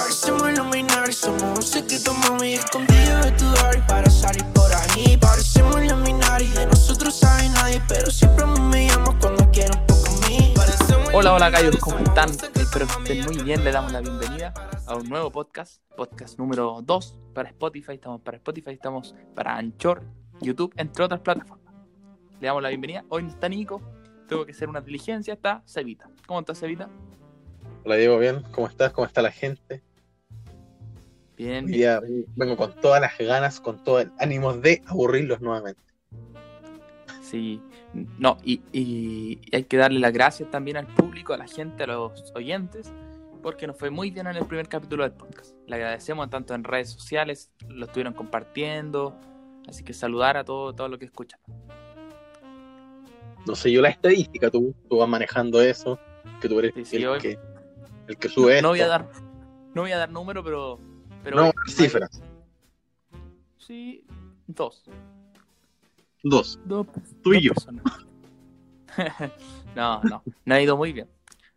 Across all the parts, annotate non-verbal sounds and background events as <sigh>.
Parecemos iluminar, somos un secreto, mami, escondido de tu y para salir por ahí. Parecemos iluminar y de nosotros sabe nadie, pero siempre me llamo cuando quiero un poco a mí. Parecemos Hola, hola, gallos, ¿cómo están? Espero que estén muy bien. Le damos la bienvenida a un nuevo podcast, podcast número 2 para Spotify. Estamos para Spotify, estamos para Anchor, YouTube, entre otras plataformas. Le damos la bienvenida. Hoy no está Nico, tengo que hacer una diligencia. Está Cevita. ¿Cómo está Cevita? Hola Diego, bien, ¿cómo estás? ¿Cómo está la gente? Bien, Hoy bien. vengo con todas las ganas, con todo el ánimo de aburrirlos nuevamente. Sí, no, y, hay que darle las gracias también al público, a la gente, a los oyentes, porque nos fue muy bien en el primer capítulo del podcast. Le agradecemos tanto en redes sociales, lo estuvieron compartiendo, así que saludar a todo, todo lo que escuchan. No sé yo la estadística, tú, tú vas manejando eso, que tú eres Sí, sí, el, hoy- que, el que sube. No voy a dar, no voy a dar número, pero, pero No, hay- cifras. Sí, dos. Dos, Dos, tú y yo. <laughs> no, no, no ha ido muy bien.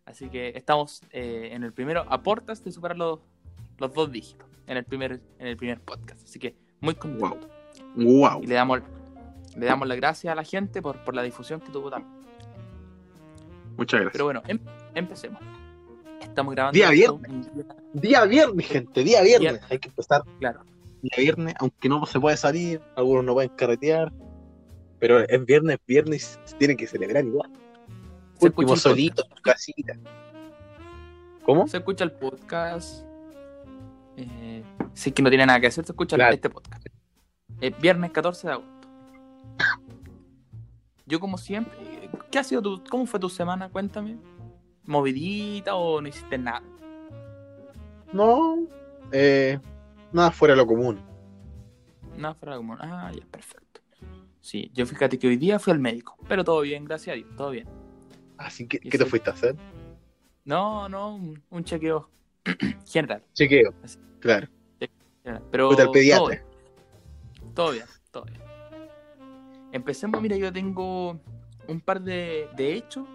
Así que estamos eh, en el primero, a portas de superar los, los dos dígitos en el primer, en el primer podcast. Así que muy contento. Wow. Y le damos, le damos las gracias a la gente por, por la difusión que tuvo también. Muchas gracias. Pero bueno, em- empecemos. Estamos grabando Día viernes. día- Día viernes, gente, día viernes. Viernes. Hay que empezar claro. día viernes, aunque no se puede salir, algunos no pueden carretear, pero es viernes, viernes, se tiene que celebrar igual. Se Último solito, en tu casita. ¿Cómo? Se escucha el podcast. Eh, si es que no tiene nada que hacer, se escucha Claro. este podcast. Eh, viernes 14 de agosto. Yo como siempre, ¿qué ha sido tu, cómo fue tu semana? Cuéntame. ¿Movidita o no hiciste nada? No, eh, nada fuera de lo común. Nada fuera como, ah, ya, perfecto. Sí, yo fíjate que hoy día fui al médico, pero todo bien, gracias a Dios, todo bien. Así que, Y ¿qué te fuiste a hacer? No, no, un, un chequeo <clears throat> general, Chequeo. Así. Claro. general, pero al todo pediatra. bien. Todo bien, todo bien. Empecemos, mira, yo tengo un par de, de hechos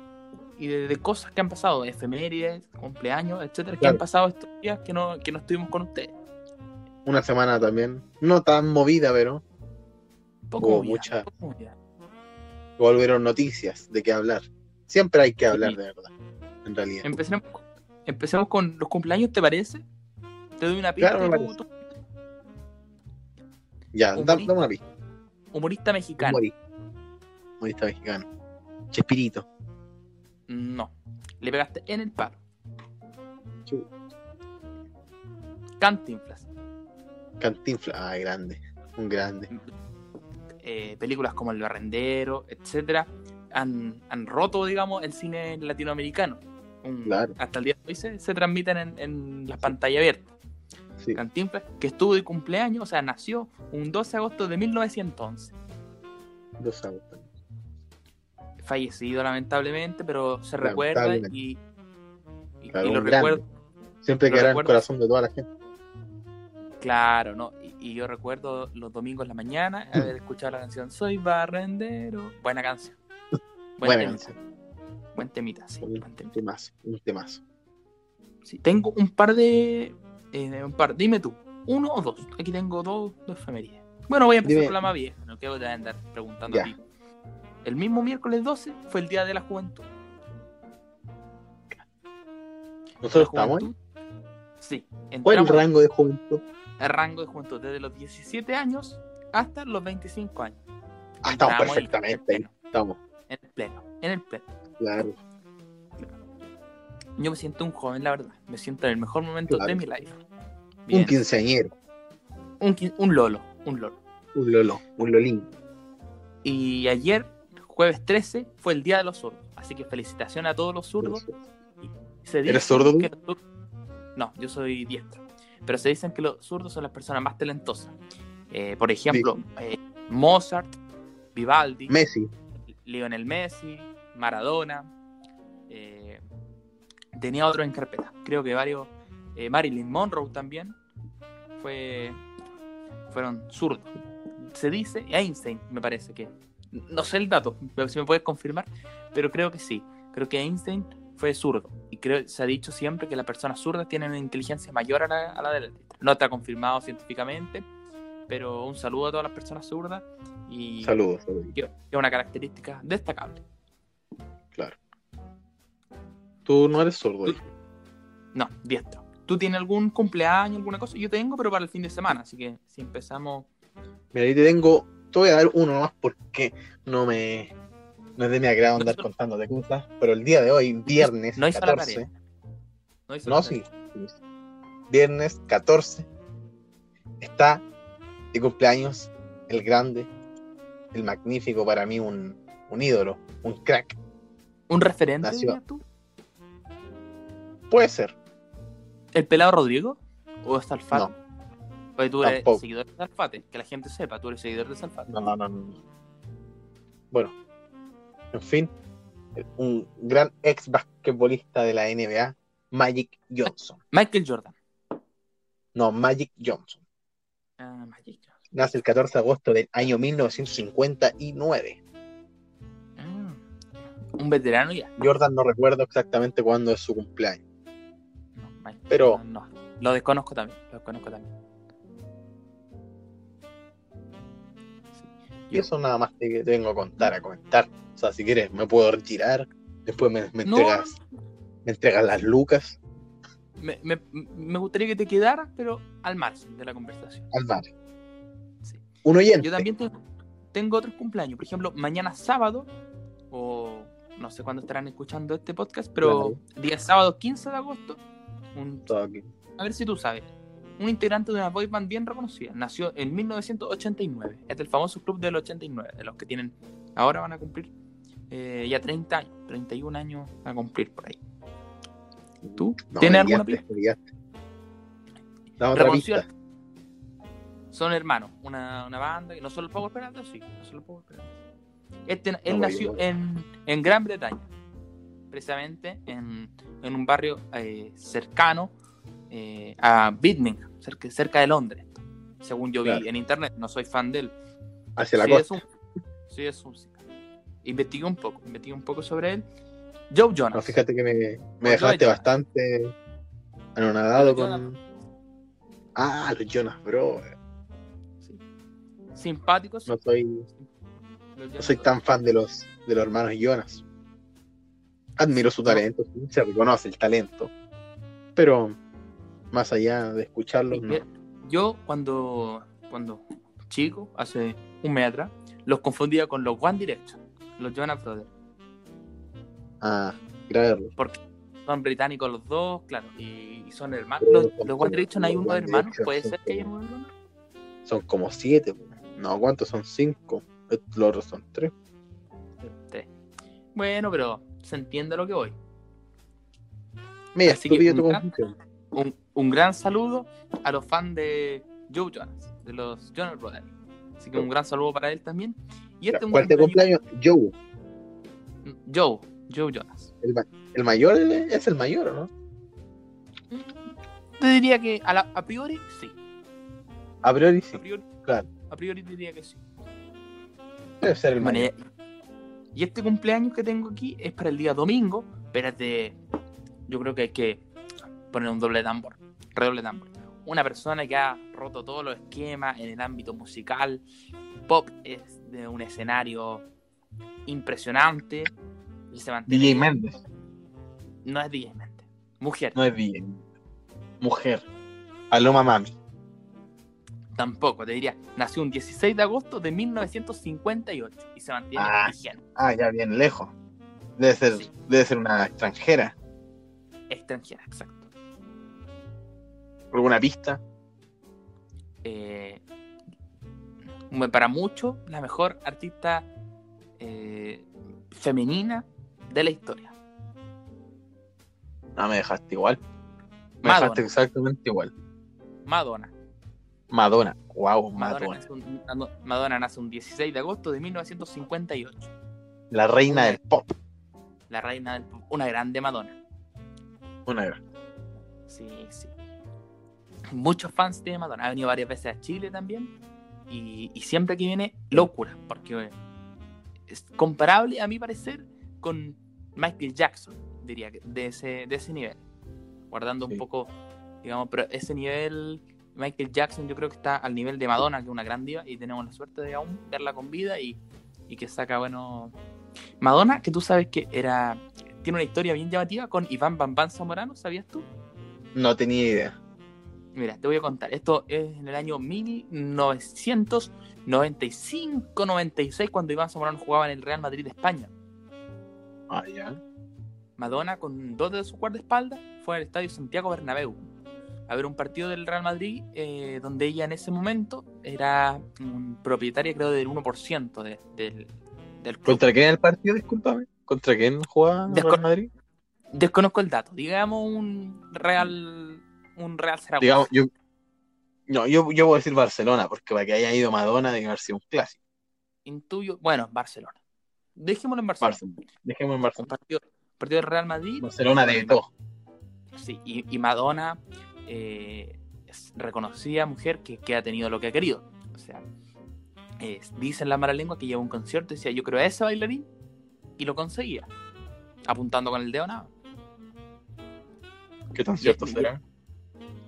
y de, de cosas que han pasado, efemérides, cumpleaños, etcétera, que han pasado estos días que no, que no estuvimos con ustedes. Una semana también. No tan movida, pero Poco Hubo movida, mucha- poco movida. volvieron noticias de qué hablar. Siempre hay que hablar, Sí. de verdad. En realidad. Empecemos, empecemos con los cumpleaños, ¿te parece? Te doy una pista. Claro, tú- Ya, dame una pista. humorista mexicano. Humorista. Humorista mexicano. Chespirito. No. Le pegaste en el palo. Chu. Cantinflas. Cantinfla. Ah, grande. Un grande. eh, películas como El Barrendero, etcétera, han, han roto, digamos, el cine latinoamericano. Un- Claro. Hasta el día de hoy se, se transmiten en, en la pantalla abierta. Sí. Cantinflas, que estuvo de cumpleaños, o sea, nació un 12 de agosto de 1911. Dos años. Fallecido, lamentablemente, pero se recuerda y, y, Claro, y lo recuerdo. Siempre quedará en el corazón de toda la gente. Claro, ¿no? Y, y yo recuerdo los domingos en la mañana <clears throat> haber escuchado la canción Soy Barrendero. Buena canción. <laughs> Buen Buena temita. canción. Buen temita, sí. Un buen temita. temazo. Un temazo. Sí, tengo un par de. eh, un par. Dime tú, uno o dos. Aquí tengo dos, dos efemérides. Bueno, voy a empezar Dime. con la más vieja. No quiero te voy a andar preguntando Ya. a ti. El mismo miércoles 12 fue el Día de la Juventud. Nosotros La estamos. juventud- Sí. ¿Cuál es el rango de juventud? al rango de juventud desde los 17 años hasta los 25 años. Ah, estamos Entramos en- perfectamente ahí. Estamos. En el pleno. En el pleno. Claro. Yo me siento un joven, la verdad. Me siento en el mejor momento Claro. de mi life. Un quinceañero. Un, quin- un lolo. Un lolo. Un lolo. Un lolín. Y ayer, jueves 13, fue el Día de los Zurdos. Así que felicitaciones a todos los zurdos. Se ¿Eres zurdo que No, yo soy diestro. Pero se dicen que los zurdos son las personas más talentosas. Eh, por ejemplo, eh, Mozart, Vivaldi, Messi. Lionel Messi, Maradona. eh, tenía otros en carpeta. Creo que varios. Marilyn Monroe también. Fue. Fueron zurdos. Se dice, Einstein me parece que. No sé el dato, pero si me puedes confirmar. Pero creo que sí. Creo que Einstein fue zurdo. Y creo se ha dicho siempre que las personas zurdas tienen una inteligencia mayor a la, a la. No está confirmado científicamente, pero un saludo a todas las personas zurdas. Y Saludos, saludos. que es una característica destacable. Claro. Tú no eres sordo. Tú- No, diestro. ¿Tú tienes algún cumpleaños, alguna cosa? Yo tengo, pero para el fin de semana. Así que si empezamos. Mira, ahí te tengo. Te voy a dar uno más porque no me. No es de mi agrado andar No, de cosas. Pero el día de hoy, viernes no hizo la 14. tarea. No, hizo No, la sí. Viernes 14. Está de cumpleaños el grande, el magnífico para mí, un, un ídolo, un crack. ¿Un referente? Nació- tú? Puede ser. ¿El pelado Rodrigo? ¿O es Salfate? No. Porque tú eres Tampoco. seguidor de Salfate. Que la gente sepa, tú eres seguidor de Salfate. No, no, no, no. Bueno, en fin, un gran ex basquetbolista de la NBA, Magic Johnson. Michael Jordan. No, Magic Johnson. Ah, Magic Johnson. Nace el 14 de agosto del año 1959. Ah, un veterano ya. Jordan no recuerdo exactamente cuándo es su cumpleaños. No, Michael Pero- no. Lo desconozco también. Lo desconozco también. Yo- eso nada más te, te vengo a contar, a comentar. O sea, si quieres, me puedo retirar. Después me, me No, entregas, me entregas las lucas me, me- me gustaría que te quedaras, pero al margen de la conversación. al mar. Sí. Un oyente. Yo también tengo, tengo otros cumpleaños. Por ejemplo, mañana sábado, o no sé cuándo estarán escuchando este podcast, pero día sábado 15 de agosto, un- a ver si tú sabes, un integrante de una boy band bien reconocida. Nació en 1989. Es del famoso club del 89, de los que tienen, ahora van a cumplir eh, ya 30 años, 31 años a cumplir por ahí. ¿Tú? No, ¿Tienes alguna pista. Son hermanos, una, una banda, que no son los Power Piratas, sí, no son los Power Piratas. Este, él nació en, en Gran Bretaña, precisamente en, en un barrio eh, cercano eh, a Birmingham, cerca, cerca de Londres, según yo vi en internet. No soy fan de él. Hacia la sí, costa. es un, sí, es un- Investigué un poco, investigué un poco sobre él. Joe Jonas. No, fíjate que me, me Joe dejaste Jonas. bastante anonadado con. Ah, los Jonas, bro. sí. Simpáticos. No soy, no soy tan fan de los, de los hermanos Jonas. Admiro su talento, se reconoce el talento. Pero más allá de escucharlos, no. Yo cuando, cuando chico, hace un mes atrás, los confundía con los One Direction, los Jonas Brothers, Ah, error. porque son británicos los dos, claro, y, y son hermanos. Los, los One Direction hay uno de hermanos, puede ser que haya uno de hermanos. Son como siete. No, ¿cuántos son? Cinco. Los otros son tres. Bueno, pero se entiende a lo que voy. Mira, Así que tu. Un, un gran saludo a los fans de Joe Jonas, de los Jonas Brothers. Así que un gran saludo para él también. Y este ¿Cuál te cumpleaños-? Joe. Joe, Joe Jonas. El, ma- el mayor es el mayor, ¿o no? Te diría que a, la- a priori sí. A priori A sí. priori, Claro. a priori diría que sí. Debe ser el Bueno, mayor. y, y este cumpleaños que tengo aquí es para el día domingo, pero es de. Yo creo que hay que poner un doble tambor, redoble tambor. Una persona que ha roto todos los esquemas en el ámbito musical. Pop es de un escenario impresionante. Y se mantiene. DJ Méndez. No es DJ Méndez. Mujer. No es DJ. Mujer. Aloma Mami. Tampoco, te diría. Nació un 16 de agosto de 1958 y se mantiene Ah. vigente. Ah, ya bien lejos. Debe ser, Sí. debe ser una extranjera. Extranjera, exacto. ¿Alguna pista? eh, para muchos, la mejor artista eh, femenina de la historia. No, me dejaste igual. Me Madonna. dejaste exactamente igual. Madonna. Madonna. Wow, Madonna, Madonna. nace un, Madonna nace un 16 de agosto de 1958. La reina del pop. La reina del pop. Una grande Madonna. Una gran. Sí, sí. Muchos fans tiene Madonna. Ha venido varias veces a Chile también. Y, y siempre que viene, locura. Porque es comparable, a mi parecer, con Michael Jackson. diría, que de ese, de ese nivel. Guardando un poco, digamos, pero ese nivel, Michael Jackson yo creo que está al nivel de Madonna, que es una gran diva, y tenemos la suerte de aún verla con vida y, y que saca, bueno... Madonna, que tú sabes que era tiene una historia bien llamativa con Iván Bambán Zamorano, ¿sabías tú? No tenía idea. Mira, te voy a contar. Esto es en el año 1995-96, cuando Iván Zamorano jugaba en el Real Madrid de España. Ah, ya. Madonna, con dos de sus guardaespaldas, fue al estadio Santiago Bernabéu a ver un partido del Real Madrid, eh, donde ella en ese momento era propietaria, creo, del 1% de- del, del club. ¿Contra quién era el partido? Discúlpame. ¿Contra quién jugaba Descon- Real Madrid? Desconozco el dato. Digamos un Real, un Real Zaragoza. Digamos, yo. No, yo, yo puedo decir Barcelona, porque para que haya ido Madonna debe haber sido un clásico. Intuyo, bueno, Barcelona. Dejémoslo en Barcelona. Barcelona. Dejemos en Barcelona. partido, partido del Real Madrid. Barcelona de todo. Sí, y, y Madonna eh, es reconocida mujer que, que ha tenido lo que ha querido. O sea, eh, dicen la mala lengua que lleva un concierto y decía, yo creo a ese bailarín, y lo conseguía, apuntando con el dedo nada. ¿Qué tan cierto será?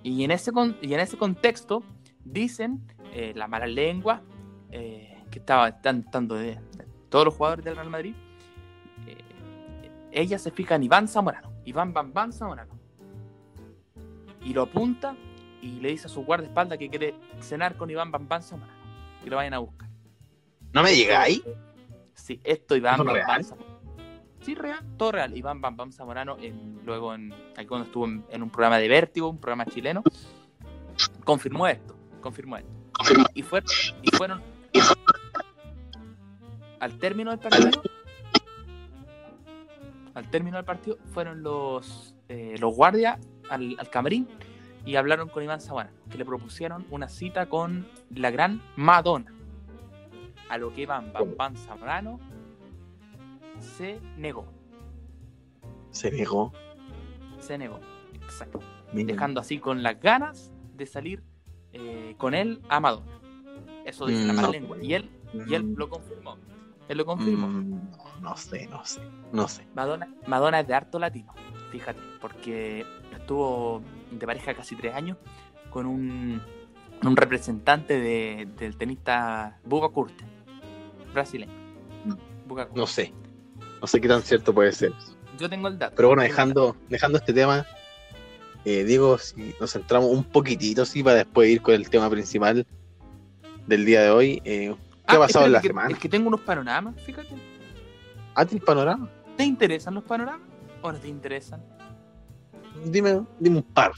Y en ese, con- y en ese contexto, dicen eh, la mala lengua eh, que estaba tan- tanto de, de todos los jugadores del Real Madrid. eh, ella se fija en Iván Zamorano, Iván Bam Bam Zamorano. Y lo apunta y le dice a su guardaespaldas que quiere cenar con Iván Bam Bam Zamorano. Que lo vayan a buscar. ¿No me llegáis? Sí, esto Iván. Bam Zamorano. Sí, real, todo real. Iván Bam Bam Zamorano, en- luego en, aquí cuando estuvo en, en un programa de Vértigo, un programa chileno, confirmó esto, confirmó esto. Y, fue- y fueron al término del partido, al término del partido, fueron los, eh, los guardias al, al camarín y hablaron con Iván Zamorano, que le propusieron una cita con la gran Madonna. A lo que Iván Bam Bam Zamorano se negó. Se negó. Se negó. Exacto. Dejando así con las ganas de salir eh, con él a Madonna. Eso dice la Mm, mala no. lengua. Y él, y él Mm, lo confirmó. Él lo confirmó. mm, no, no sé, no sé. No sé. Madonna, Madonna es de harto latino, fíjate, porque estuvo de pareja casi tres años con un, un representante de- del tenista Buga Curte, brasileño. Buga Curte. No sé. No sé qué tan cierto puede ser. Yo tengo el dato. Pero bueno, dejando, dejando este tema, eh, Diego, si nos centramos un poquitito, sí, para después ir con el tema principal del día de hoy. eh, ¿Qué ha Ah, pasado en la que- semana? Es que tengo unos panoramas, fíjate. ¿Hazte el panorama? ¿Te interesan los panoramas o no te interesan? Dime, dime un par.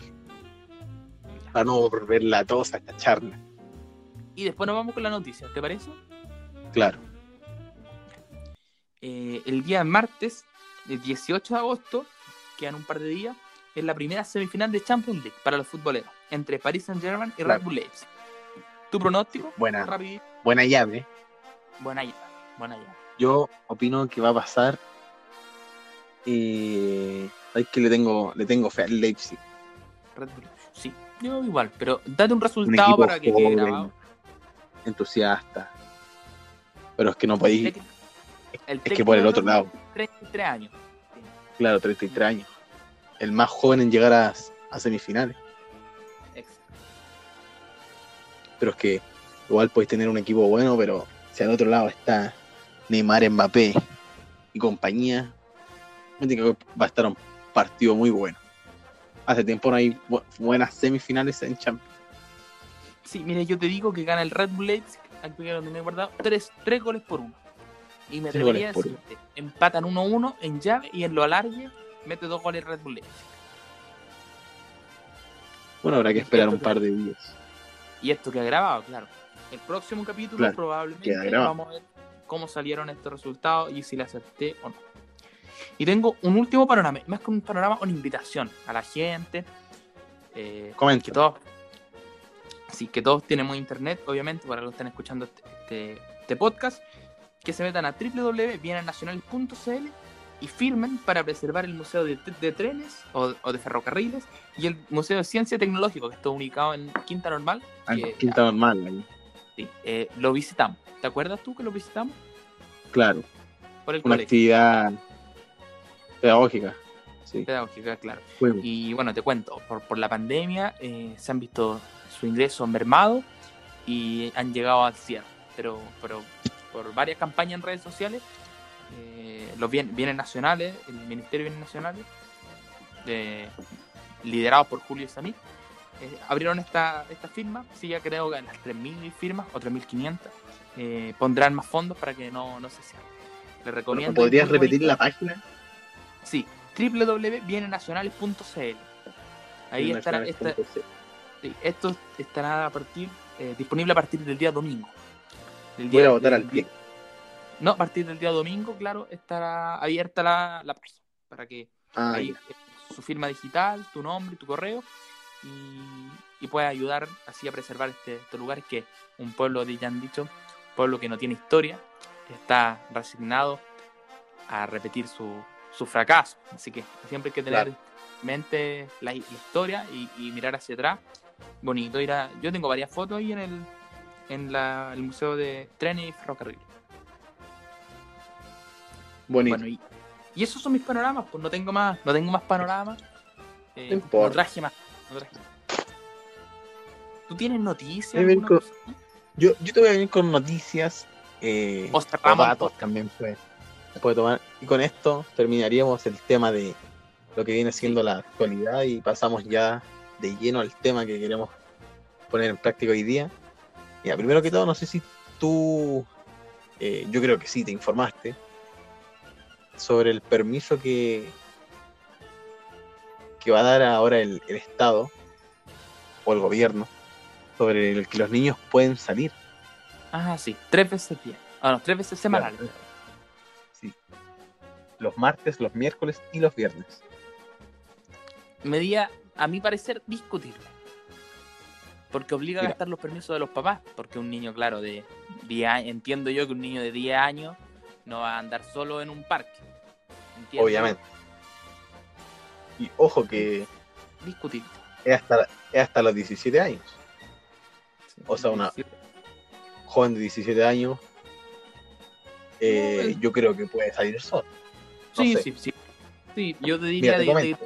Para no volver la tos a esta charla. Y después nos vamos con la noticia, ¿te parece? Claro. Eh, el día martes, el 18 de agosto, quedan un par de días, es la primera semifinal de Champions League para los futboleros, entre Paris Saint-Germain y Claro. Red Bull Leipzig. ¿Tu pronóstico? Buena, buena llave. Buena llave, buena llave. Yo opino que va a pasar. Y. Hay que le tengo, le tengo fe al Leipzig. Red Bull. Sí, yo igual, pero date un resultado para que quede grabado. entusiasta. Pero es que no podéis. El Es que por el otro lado. Red Bull, 33 años. Claro, 33 años. El más joven en llegar a, a semifinales. Exacto. Pero es que igual podéis tener un equipo bueno, pero si al otro lado está Neymar, Mbappé y compañía, va a estar un partido muy bueno. Hace tiempo no hay bu- buenas semifinales en Champions. Sí, mire, yo te digo que gana el Red Bull Leipzig, aquí que lo tenía guardado, tres, tres goles por uno. Y me atrevería a decirte, empatan 1-1 en llave y en lo alargue mete dos goles Red Bull Leipzig. Bueno, habrá que Es esperar un par de días. Y esto que ha grabado, claro. El próximo capítulo Claro, probablemente vamos a ver cómo salieron estos resultados y si le acerté o no. Y tengo un último panorama, más que un panorama, una invitación a la gente. eh, Comenta. que todos, sí, que todos tenemos internet, obviamente, para los que están escuchando este, este- este podcast, que se metan a www.bienesnacionales.cl y firmen para preservar el Museo de, de Trenes o, o de Ferrocarriles y el Museo de Ciencia y Tecnológico, que está ubicado en Quinta Normal. Ah, que- Quinta normal, ahí. Sí, eh, lo visitamos. ¿Te acuerdas tú que lo visitamos? claro. Por el Una colegio. actividad pedagógica. Sí. Pedagógica, claro. Y bueno, te cuento, por, por la pandemia eh, se han visto su ingreso mermado y han llegado al cierre. Pero, pero por varias campañas en redes sociales, eh, los bien- bienes nacionales, el Ministerio de Bienes Nacionales, eh, liderados por Julio Samir, eh, abrieron esta, esta firma. Sí, ya creo que en las 3.000 firmas o 3.500 eh, pondrán más fondos para que no, no se cierre. Les recomiendo. ¿Podrías repetir bonito. la página? Sí, www.bienesnacionales.cl. Ahí estará, esta- sí, esto estará a partir, eh, disponible a partir del día domingo. Del Voy a día- votar del al día- pie. No, a partir del día domingo, claro, estará abierta la, la página para que Ah, ahí su firma digital, tu nombre, tu correo y, y puedes ayudar así a preservar este, estos lugares que un pueblo, ya han dicho, pueblo que no tiene historia, está resignado a repetir su, su fracaso. Así que siempre hay que tener Claro. en mente la, la historia y, y mirar hacia atrás. Bonito ir a... Yo tengo varias fotos ahí en el, en la- el Museo de Trenes y Ferrocarril. Bonito. Bueno, y, y esos son mis panoramas, pues no tengo más, no tengo más panoramas. Eh, No importa. traje más, no traje más. ¿Tú tienes noticias? Con- yo, yo te voy a venir con noticias eh, O datos también puede, puede tomar. Y con esto terminaríamos el tema de lo que viene siendo la actualidad y pasamos ya de lleno al tema que queremos poner en práctica hoy día. Mira, primero que todo, no sé si tú, eh, yo creo que sí, te informaste sobre el permiso que, que va a dar ahora el, el Estado o el gobierno sobre el que los niños pueden salir. Ah, sí, tres veces día. Ah, no, tres veces semanales. Claro. Sí. Los martes, los miércoles y los viernes. Medida, a mi parecer, discutible. Porque obliga a gastar los permisos de los papás. Porque un niño, claro, de 10 años, entiendo yo que un niño de 10 años no va a andar solo en un parque. Obviamente. Y ojo que Discutible. es hasta, es hasta los 17 años. Sí. O sea, una- Joven de 17 años, eh, No, yo creo que puede salir solo. no Sí, sé. sí, sí. Sí, yo te diría Mira, te de, de,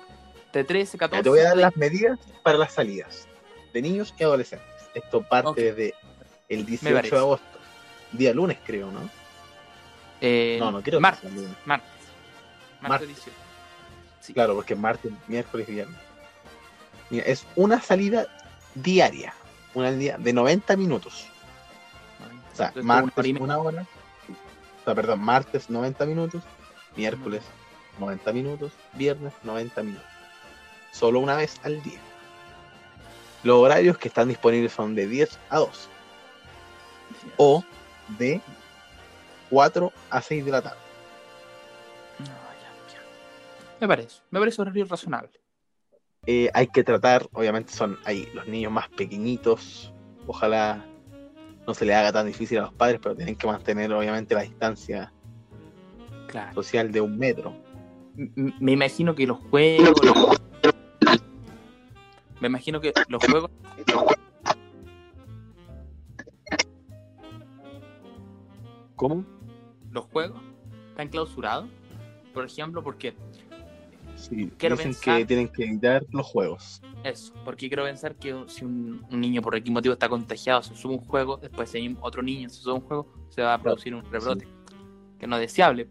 de 13, 14. Mira, te voy a dar las medidas para las salidas de niños y adolescentes. Esto parte Ok. desde el Me 18 parece. de agosto. Día lunes, creo, ¿no? eh, No, no creo que Martes. sea lunes. Martes. Martes Martes. 18. Sí. Claro, porque es martes, miércoles y viernes. Mira, es una salida diaria. Una día de 90 minutos. O sea, una martes media. una hora. O sea, perdón, martes 90 minutos, miércoles 90 minutos, viernes 90 minutos. Solo una vez al día. Los horarios que están disponibles son de 10 a 2 o de 4 a 6 de la tarde. No, ya, ya. Me parece. Me parece un horario razonable. Eh, hay que tratar, obviamente son ahí los niños más pequeñitos, ojalá no se les haga tan difícil a los padres, pero tienen que mantener obviamente la distancia Claro. social de un metro. M- Me imagino que los juegos. los- Me imagino que los juegos. ¿Cómo? Los juegos están clausurados. Por ejemplo, porque. Sí, Quiero dicen pensar- que tienen que evitar los juegos. Eso, porque quiero pensar que si un, un niño por algún motivo está contagiado, se sube un juego, después si otro niño se sube un juego, se va a producir un rebrote. Que no es deseable.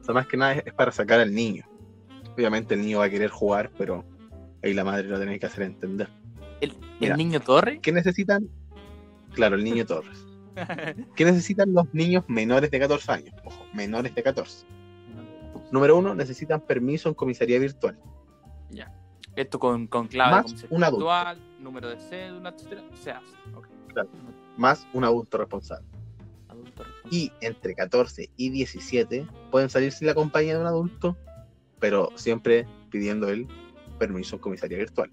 O sea, más que nada es para sacar al niño. Obviamente el niño va a querer jugar, pero ahí la madre lo tiene que hacer entender. El, Mira. el niño Torre. ¿Qué necesitan? Claro, el niño Torres. <laughs> ¿Qué necesitan los niños menores de 14 años? Ojo, menores de 14. Número uno, necesitan permiso en comisaría virtual. Ya. Esto con, con clave Más de un adulto. virtual, número de cédula, etcétera, se hace. Claro. más un adulto responsable. Adulto responsable. Y entre 14 y 17 pueden salir sin la compañía de un adulto, pero siempre pidiendo el permiso en comisaría virtual.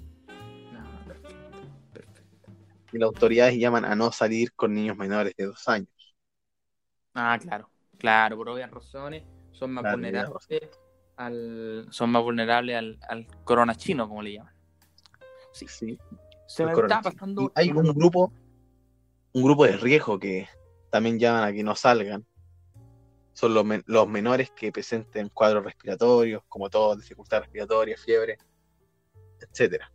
No, perfecto, perfecto. Y las autoridades llaman a no salir con niños menores de 2 años. Ah, claro, claro, por obvias razones son más Claro, vulnerables al son más vulnerables al, al corona chino, como le llaman. Sí. Sí. Se me está pasando Y hay un grupo, un grupo de riesgo que también llaman a que no salgan. son los, men- los menores que presenten cuadros respiratorios, como todo, dificultad respiratoria, fiebre, etcétera.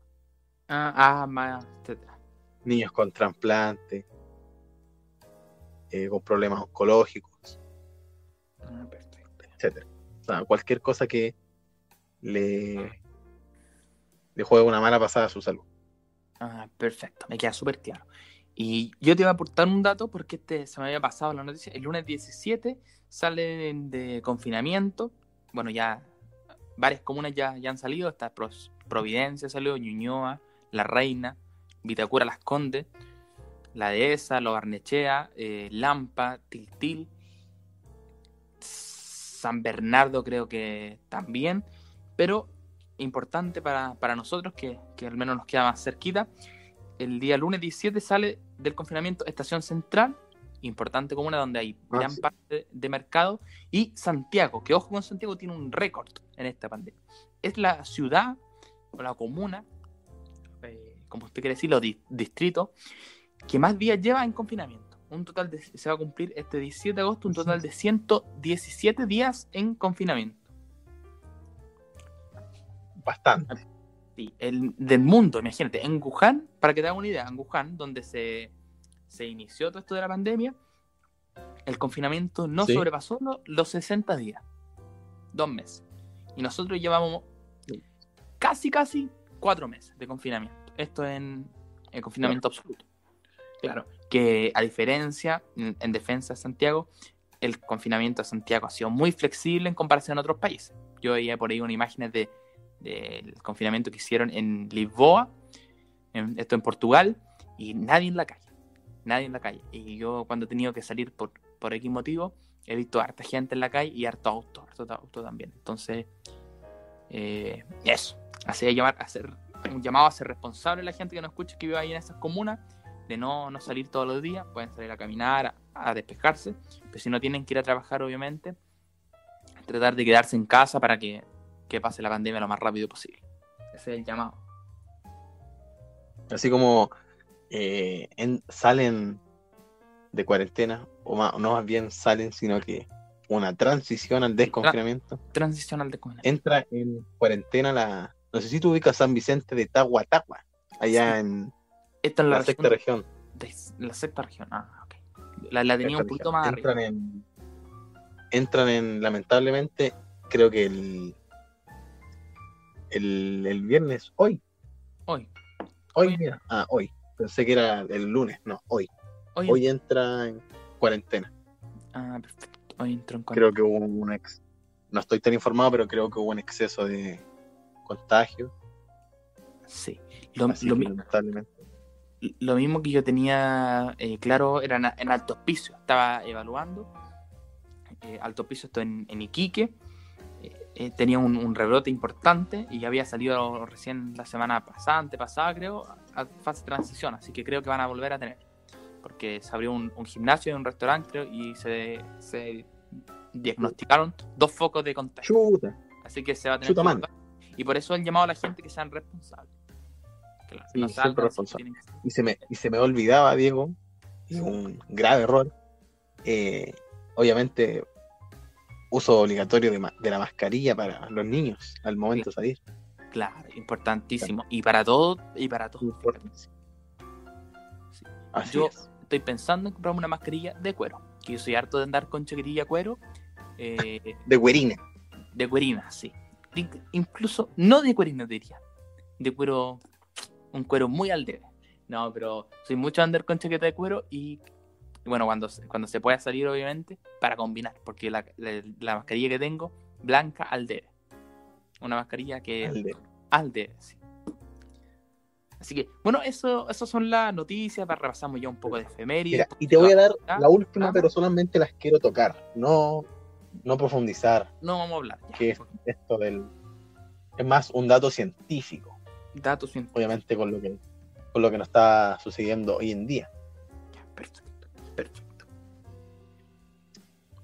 Ah, asma, etcétera. Niños con trasplante, eh, con problemas oncológicos, Ah, etcétera. O sea, cualquier cosa que le, le juegue una mala pasada a su salud. Ah, perfecto, me queda súper claro. Y yo te iba a aportar un dato porque este se me había pasado la noticia. El lunes 17 salen de confinamiento. Bueno, ya varias comunas ya, ya han salido. Está Providencia salió, Ñuñoa, La Reina, Vitacura Las Condes, La Dehesa, Lo Barnechea, eh, Lampa, Tiltil, San Bernardo creo que también. Pero importante para, para nosotros, que, que al menos nos queda más cerquita, el día lunes 17 sale del confinamiento Estación Central, importante comuna donde hay Ah, gran sí. parte de mercado, y Santiago, que ojo con Santiago, tiene un récord en esta pandemia. Es la ciudad la comuna, eh, como usted quiere decirlo, di- distrito, que más días lleva en confinamiento. Un total de, se va a cumplir este 17 de agosto, un total de 117 días en confinamiento. Bastante. Sí, el, del mundo, imagínate, en Wuhan, para que te hagas una idea, en Wuhan, donde se, se inició todo esto de la pandemia, el confinamiento no Sí. sobrepasó lo- los 60 días, dos meses. Y nosotros llevamos casi, casi cuatro meses de confinamiento. Esto en, en confinamiento absoluto. Claro, que a diferencia, en, en defensa de Santiago, el confinamiento de Santiago ha sido muy flexible en comparación a otros países. Yo veía por ahí unas imágenes de del confinamiento que hicieron en Lisboa, en- esto en Portugal, y nadie en la calle, nadie en la calle. Y yo cuando he tenido que salir por, por X motivo, he visto harta gente en la calle y harto auto, harto auto también. Entonces, eh, eso, de llamar, hacer un llamado a ser responsable a la gente que nos escucha, que vive ahí en esas comunas, de no, no salir todos los días, pueden salir a caminar, a, a despejarse, pero si no tienen que ir a trabajar, obviamente, tratar de quedarse en casa para que que pase la pandemia lo más rápido posible. Ese es el llamado. Así como eh, en- salen de cuarentena, o más, no más bien salen, sino que una transición al desconfinamiento. Transicional de comunidad. Entra en cuarentena la. No sé si tú ubicas San Vicente de Tahuatahua, allá Sí. en Esta es la, la sexta región de- la sexta región. Ah, ok. La, la tenía un poquito región. más arriba. entran en, entran en, lamentablemente, creo que el, el, el viernes, hoy, Hoy. hoy, Hoy. mira, ah, hoy, pensé que era el lunes, no, hoy, Hoy, hoy entra en cuarentena. Ah, perfecto. Hoy entró en Creo que hubo un ex, no estoy tan informado, pero creo que hubo un exceso de contagio, Sí. Lo, lo mi- mismo que yo tenía eh, claro era en, en Alto Hospicio. Estaba evaluando. Eh, Alto Hospicio, esto en, en Iquique. Eh, eh, tenía un, un rebrote importante y había salido recién la semana pasada, antepasada, creo, a fase de transición. Así que creo que van a volver a tener. Porque se abrió un, un gimnasio y un restaurante, creo, y se, se diagnosticaron dos focos de contagio. Chuta. Así que se va a tener Chuta, que. Y por eso el llamado a la gente que sean responsables. Que no- Sí, no siempre salgan si responsable. tienen que- y se me, y se me olvidaba, Diego, y un grave error. eh, obviamente, uso obligatorio de, la mascarilla para los niños al momento de salir. Claro, importantísimo. Y para todo, y para todo. Sí. Yo es. estoy pensando en comprarme una mascarilla de cuero. Que yo soy harto de andar con chaquetilla cuero. eh, De güerina. de cuerina, sí. In- Incluso, no de cuerina diría. De cuero, un cuero muy al debe. No, pero soy mucho andar con chaqueta de cuero y, bueno, cuando, se- cuando se pueda salir, obviamente, para combinar. Porque la, la- la mascarilla que tengo, blanca al debe. Una mascarilla que Al de- al debe, sí. Así que, bueno, eso, eso son las noticias. pa- Repasamos ya un poco de efemérides. Mira, y te voy a dar la última, ah. pero solamente las quiero tocar, no, no profundizar, No vamos a hablar. Ya, que es esto del... Es más un dato científico, Datos científicos. obviamente con lo que, con lo que nos está sucediendo hoy en día. Ya, Perfecto. Perfecto.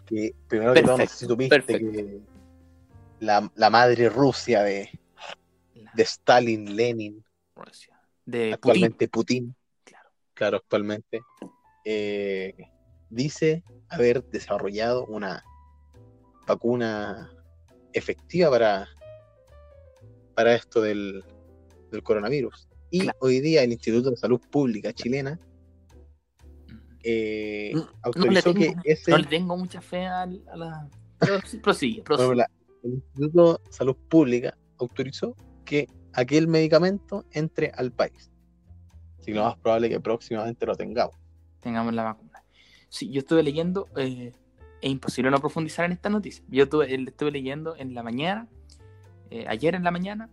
Que primero que todo, no sé si perfecto. que la, la madre Rusia de, de Stalin, Lenin, Rusia. De Putin. actualmente Putin, Claro. claro, actualmente, eh, dice haber desarrollado una vacuna efectiva para, para esto del, del coronavirus. Y Claro. hoy día el Instituto de Salud Pública chilena eh, No- no le autorizó que ese No le tengo mucha fe al- a, la. Prosigue, prosigue. <laughs> bueno, la- el Instituto de Salud Pública autorizó que aquel medicamento entre al país. Así que lo más probable es que próximamente lo tengamos. tengamos la vacuna. Sí, yo estuve leyendo, eh, es imposible no profundizar en esta noticia. Yo estuve, eh, estuve leyendo en la mañana, eh, ayer en la mañana,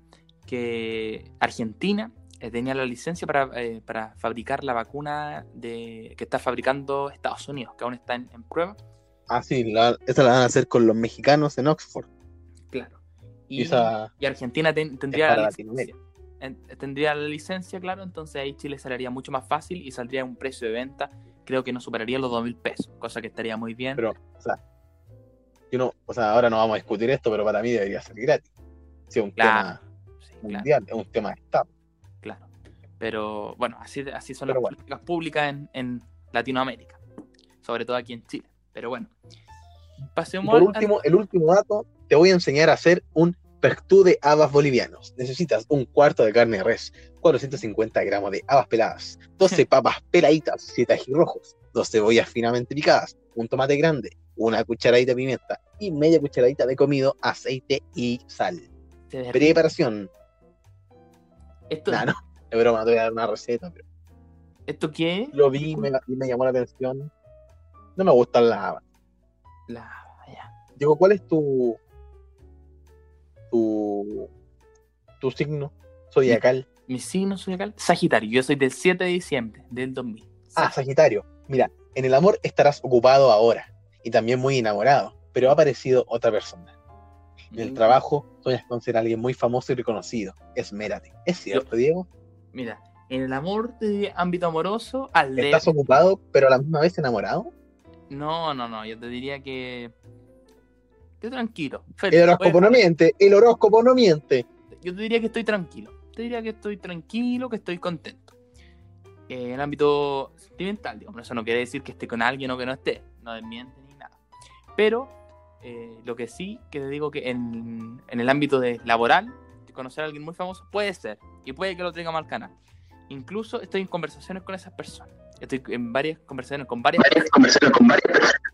que Argentina eh, tenía la licencia para, eh, para fabricar la vacuna de, que está fabricando Estados Unidos, que aún está en, en prueba. Ah, sí, la, esa la van a hacer con los mexicanos en Oxford. Claro. Y Y, esa y Argentina ten- tendría, la licencia, En- tendría la licencia, claro, entonces ahí Chile saldría mucho más fácil y saldría un precio de venta, creo que no superaría los dos mil pesos, cosa que estaría muy bien. Pero, o sea, yo no, o sea, ahora no vamos a discutir esto, pero para mí debería ser gratis. Si es un Claro. tema Sí, claro. mundial, es un tema de Estado. Claro. Pero bueno, así, así son Pero las bueno. políticas públicas en, en Latinoamérica, sobre todo aquí en Chile. Pero bueno, Y pasemos por al- último, el último dato, te voy a enseñar a hacer un perctú de habas bolivianos. Necesitas un cuarto de carne de res, 450 gramos de habas peladas, 12 <laughs> papas peladitas, 7 ajirrojos, 2 cebollas finamente picadas, un tomate grande, una cucharadita de pimienta y media cucharadita de comido, aceite y sal. Preparación. ¿Esto, Nah, no, es broma, no te voy a dar una receta, pero ¿Esto qué lo vi y me, me llamó la atención. No me gustan las habas. La, ya. Digo, ¿cuál es tu tu tu signo zodiacal? Mi signo zodiacal, Sagitario. Yo soy del 7 de diciembre del 2000. Ah, Sagitario. Mira, en el amor estarás ocupado ahora y también muy enamorado, pero ha aparecido otra persona. En el Mm, trabajo sueñas con ser alguien muy famoso y reconocido. Esmérate. ¿Es cierto, Diego? Mira, en el amor de ámbito amoroso, al de... ¿Estás ocupado, pero a la misma vez enamorado? No, no, no. Yo te diría que. Estoy tranquilo. El feliz. horóscopo no miente, el horóscopo no miente. Yo te diría que estoy tranquilo. Te diría que estoy tranquilo, que estoy contento. Eh, en el ámbito sentimental, digamos, eso no quiere decir que esté con alguien o que no esté. No desmiente ni nada. Pero eh, lo que sí, que te digo que en, en el ámbito de laboral, conocer a alguien muy famoso puede ser. Y puede que lo tenga mal canal. Incluso estoy en conversaciones con esas personas. Estoy en varias conversaciones con varias conversaciones con varias personas.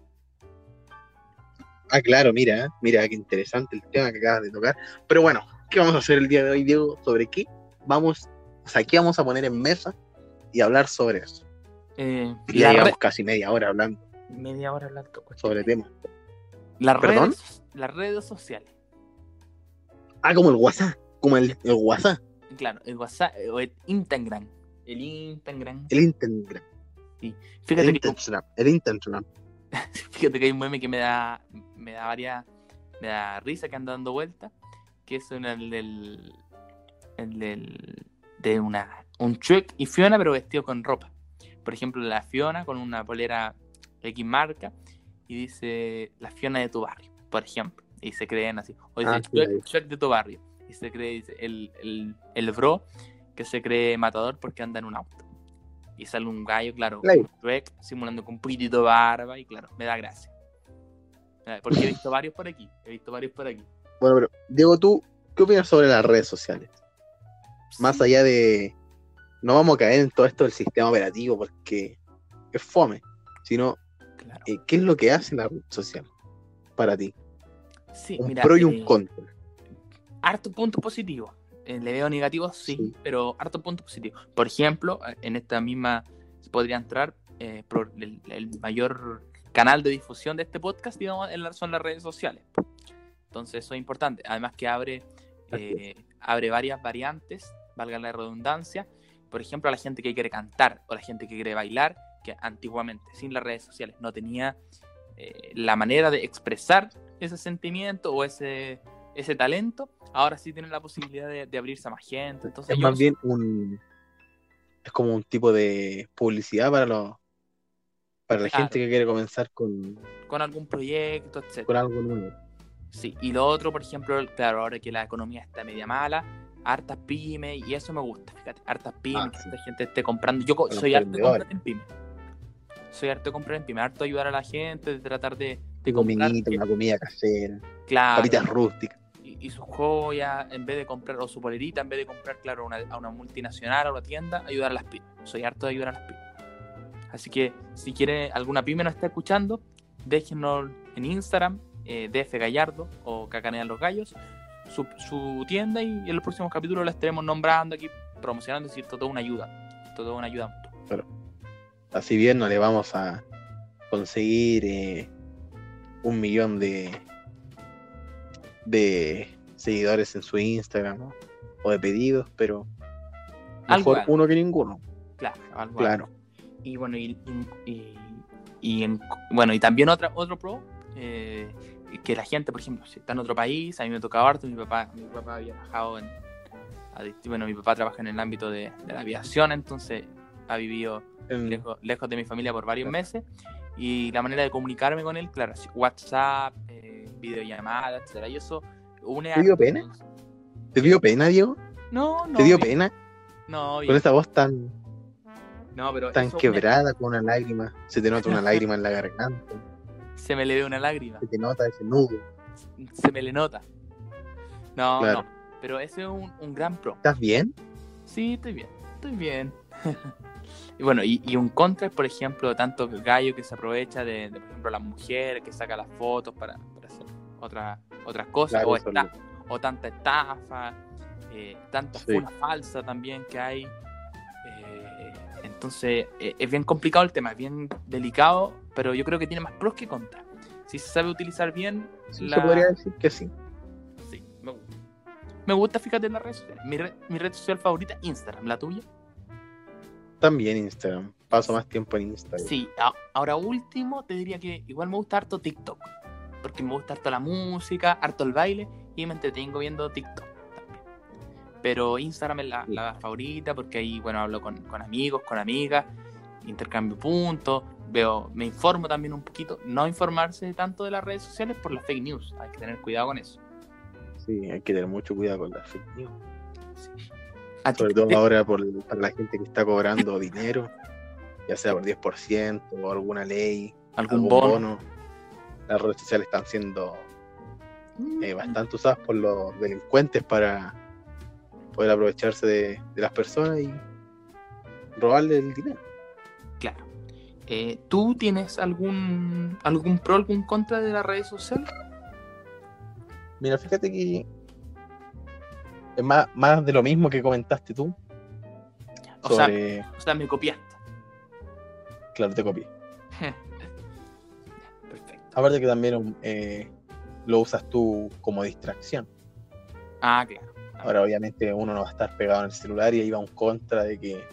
Ah, claro, mira, mira qué interesante el tema que acabas de tocar. Pero bueno, ¿qué vamos a hacer el día de hoy, Diego? ¿Sobre qué? Vamos, o sea, ¿qué vamos a poner en mesa y hablar sobre eso? Eh, Y ya llevamos casi media hora hablando media hora hablando cualquier sobre temas. Las ¿Perdón? redes, las redes sociales. Ah, como el WhatsApp, como el, el WhatsApp, Claro, el WhatsApp o el Instagram. El Instagram. el Instagram, Fíjate el que, Instagram, el Instagram. <laughs> fíjate que hay un meme que me da, me da varias, me da risa que anda dando vuelta, que es un- el del, el del, de una, un Chuck y Fiona pero vestido con ropa. Por ejemplo, la Fiona con una polera X marca y dice la Fiona de tu barrio, por ejemplo. Y se creen así. O dice Ah, sí, Chuck, ahí. Chuck de tu barrio. Y se cree, dice, el, el, el bro que se cree matador porque anda en un auto. Y sale un gallo, claro, simulando con un poquitito de barba y claro, me da gracia. Eh, Porque he visto varios por aquí, he visto varios por aquí. Bueno, pero Diego, ¿tú qué opinas sobre las redes sociales? Más allá de... No vamos a caer en todo esto del sistema operativo porque es fome, sino claro. eh, ¿qué es lo que hace la red social para ti? Sí, Un mira, pro y un eh, contra. harto puntos positivos. Eh, le veo negativos, sí, Sí. pero harto puntos positivos. Por ejemplo, en esta misma se podría entrar eh, el mayor canal de difusión de este podcast, digamos, en la- son las redes sociales. Entonces eso es importante. Además que abre, eh, abre varias variantes, valga la redundancia. Por ejemplo, a la gente que quiere cantar o la gente que quiere bailar, que antiguamente sin las redes sociales no tenía eh, la manera de expresar ese sentimiento o ese, ese talento, ahora sí tienen la posibilidad de, de abrirse a más gente. Entonces, Es más bien un... Es como un tipo de publicidad para los... Para la Claro. gente que quiere comenzar con, con algún proyecto, etc. con algo nuevo. Sí, y lo otro, por ejemplo, claro, ahora que la economía está media mala, hartas pymes, y eso me gusta, fíjate, hartas pymes, Ah, que sí. esta gente esté comprando. Yo soy harto de comprar en pymes. Soy harto de comprar en pymes, harto de ayudar a la gente, de tratar de, de Un comprar minito, que- una comida casera, claro, papitas rústicas. y, y sus joyas, en vez de comprar, o su polerita, en vez de comprar, claro, una- a una multinacional o una tienda, ayudar a las pymes. Soy harto de ayudar a las pymes. Así que si quiere alguna pyme nos está escuchando, déjenos en Instagram, eh, DF Gallardo o Cacanean los Gallos, su, su tienda y en los próximos capítulos la estaremos nombrando aquí, promocionando, es decir, todo una ayuda. Todo una ayuda mutua. Así bien no le vamos a conseguir eh, un millón de de seguidores en su Instagram ¿no? o de pedidos, pero mejor algo. uno que ninguno. Claro, algo, Claro. Y bueno, y, y- en- bueno, y también otra, otro pro, eh, que la gente, por ejemplo, si está en otro país, a mí me tocaba harto, mi papá, mi papá había trabajado en, a bueno, mi papá trabaja en el ámbito de, de la aviación, entonces ha vivido lejos, lejos de mi familia por varios meses, y la manera de comunicarme con él, claro, WhatsApp, eh, videollamadas, etcétera, y eso une ¿Te dio pena? ¿Te dio pena, Diego? No, no. ¿Te dio pena? No, bien. Con esa voz tan, no, pero tan eso quebrada, con una lágrima. Se te nota una <laughs> lágrima en la garganta. se me le ve una lágrima. Se te nota ese nudo. se me le nota. No, Claro. no. Pero ese es un, un gran pro. ¿Estás bien? Sí, estoy bien. Estoy bien. <laughs> y bueno, y, y un contra es, por ejemplo, tanto gallo que se aprovecha de, de, por ejemplo, la mujer que saca las fotos para, para hacer otra- otras cosas. Claro, o, esta- o tanta estafa, eh, tanta Sí. falsa también que hay. Entonces, eh, es bien complicado el tema, es bien delicado, pero yo creo que tiene más pros que contras. Si se sabe utilizar bien, Sí, la- se podría decir que sí. Sí, me gusta. Me gusta, fíjate, en las redes sociales. Mi, red- mi red social favorita, Instagram. ¿La tuya? También Instagram. Paso más tiempo en Instagram. Sí. a- ahora último, te diría que igual me gusta harto TikTok. Porque me gusta harto la música, harto el baile y me entretengo viendo TikTok. Pero Instagram es la, la favorita porque ahí, bueno, hablo con, con amigos, con amigas, intercambio puntos, veo, me informo también un poquito. No informarse tanto de las redes sociales por las fake news. Hay que tener cuidado con eso. Sí, hay que tener mucho cuidado con las fake news. ¿A ti Sobre todo ahora por, para la gente que está cobrando <laughs> dinero, ya sea por 10% o alguna ley, algún algún bono? bono. Las redes sociales están siendo eh, bastante usadas por los delincuentes para poder aprovecharse de, de las personas y robarle el dinero. Claro. Eh, ¿Tú tienes algún algún pro, algún contra de las redes sociales? Mira, fíjate que es más, más de lo mismo que comentaste tú O sea, o sea, me copiaste. claro, te copié. <laughs> Perfecto. Aparte que también eh, lo usas tú como distracción. Ah, claro. Ahora obviamente uno no va a estar pegado en el celular y ahí va un contra de que,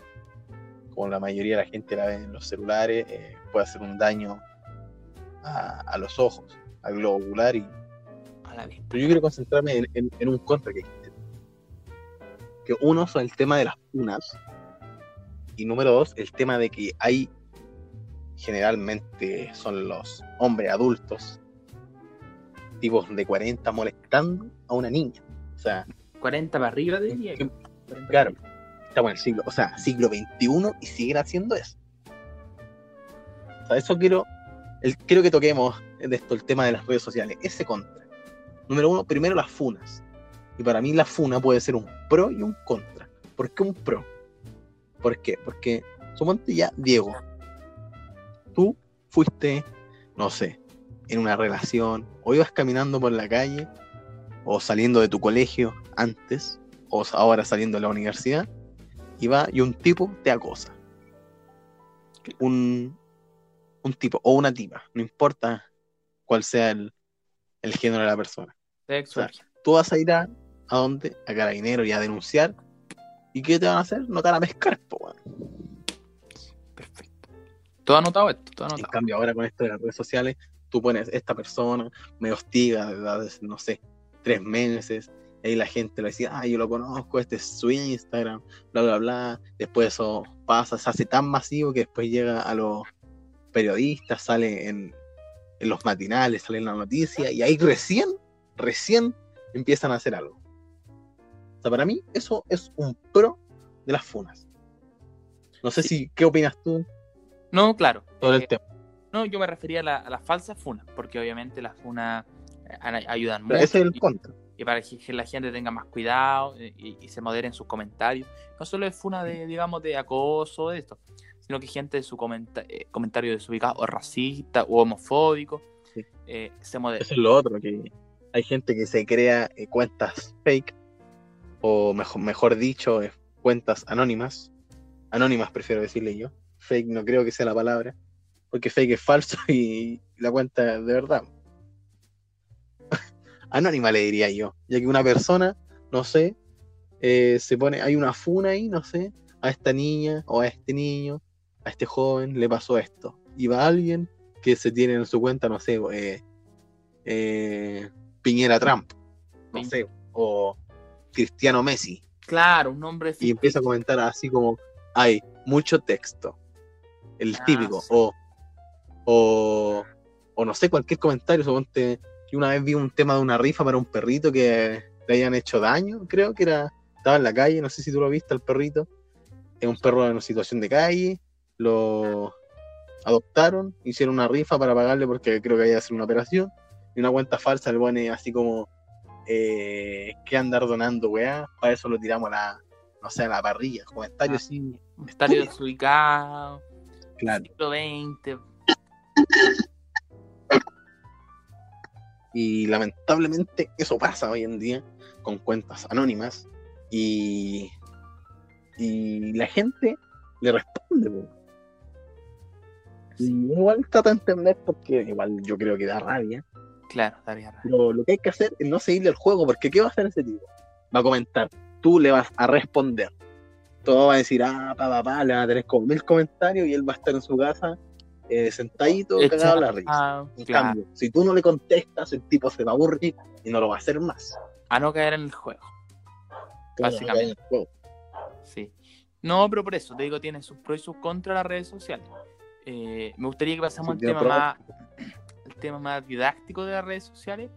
como la mayoría de la gente la ve en los celulares, eh, puede hacer un daño a, a los ojos, al globo ocular. Y... A la. Pero yo quiero concentrarme en, en- en un contra que existe. Que uno son el tema de las unas y número dos, el tema de que hay generalmente son los hombres adultos, tipos de 40 molestando a una niña. O sea, 40 para arriba, te diría. 40 Claro, estamos en el siglo, o sea, siglo XXI y siguen haciendo eso. O sea, eso quiero, el, quiero que toquemos de esto el tema de las redes sociales, ese contra. Número uno, primero las funas. Y para mí la funa puede ser un pro y un contra. ¿Por qué un pro? ¿Por qué? Porque, suponte ya, Diego, tú fuiste, no sé, en una relación, o ibas caminando por la calle, o saliendo de tu colegio antes, o ahora saliendo de la universidad, y va y un tipo te acosa. Un, un tipo o una tipa, no importa cuál sea el, el género de la persona. O sea, Tú vas a ir a, ¿a dónde? A carabinero y a denunciar. ¿Y qué te van a hacer? No te van a pescar, po. Perfecto. Todo anotado esto, todo En anotado. cambio, ahora con esto de las redes sociales, tú pones esta persona, me hostiga hace, no sé, tres meses, y ahí la gente le decía, ah, yo lo conozco, este es su Instagram, bla, bla, bla. Después eso pasa, se hace tan masivo que después llega a los periodistas, sale en, en los matinales, sale en la noticia, y ahí recién, recién empiezan a hacer algo. O sea, para mí eso es un pro de las funas. No sé Sí. si, ¿qué opinas tú No, claro. sobre eh, el tema? No, yo me refería a, la- a las falsas funas, porque obviamente las funas eh, ayudan mucho. ese es el y- contra. y para que la gente tenga más cuidado y, y se modere en sus comentarios. No solo es funa de, digamos, de acoso, de esto, sino que gente de su comenta eh, comentario desubicado o racista o homofóbico Sí. eh, se modere. Eso es lo otro, que hay gente que se crea eh, cuentas fake, o mejor, mejor dicho, cuentas anónimas. Anónimas prefiero decirle yo. Fake no creo que sea la palabra, porque fake es falso <laughs> y la cuenta es de verdad. Anónima le diría yo, ya que una persona, no sé, eh, se pone, hay una funa ahí, no sé, a esta niña o a este niño, a este joven le pasó esto. Y va alguien que se tiene en su cuenta, no sé, eh, eh, Piñera Trump, no sé, o Cristiano Messi, Claro, un nombre y empieza a comentar así como, hay mucho texto, el Ah, típico, sí. o, o, o no sé, cualquier comentario, suponte, que una vez vi un tema de una rifa para un perrito que le hayan hecho daño, creo que era, estaba en la calle, no sé si tú lo viste, el perrito, es un perro en una situación de calle, lo adoptaron, hicieron una rifa para pagarle porque creo que había que hacer una operación, y una cuenta falsa le pone así como, eh, que andar donando, weá, para eso lo tiramos a la, no sé, a la parrilla, comentarios Ah. así, Estadio desubicado, claro. siglo XX. Y lamentablemente eso pasa hoy en día con cuentas anónimas y, y la gente le responde. po. Y uno igual trata de entender porque igual yo creo que da rabia. Claro, daría rabia. Pero lo que hay que hacer es no seguirle el juego porque ¿qué va a hacer ese tipo? Va a comentar, tú le vas a responder. Todo va a decir, ah, pa, pa, pa, le van a tener como mil comentarios y él va a estar en su casa eh, sentadito, cagado a la risa. Ah, En claro, cambio, si tú no le contestas, el tipo se va a aburrir y no lo va a hacer más. a no caer en el juego. Básicamente. Sí. No, pero por eso, te digo, tiene sus pros y sus contras las redes sociales. Eh, me gustaría que pasemos Sí, al tema más, <clears throat> el tema más didáctico de las redes sociales.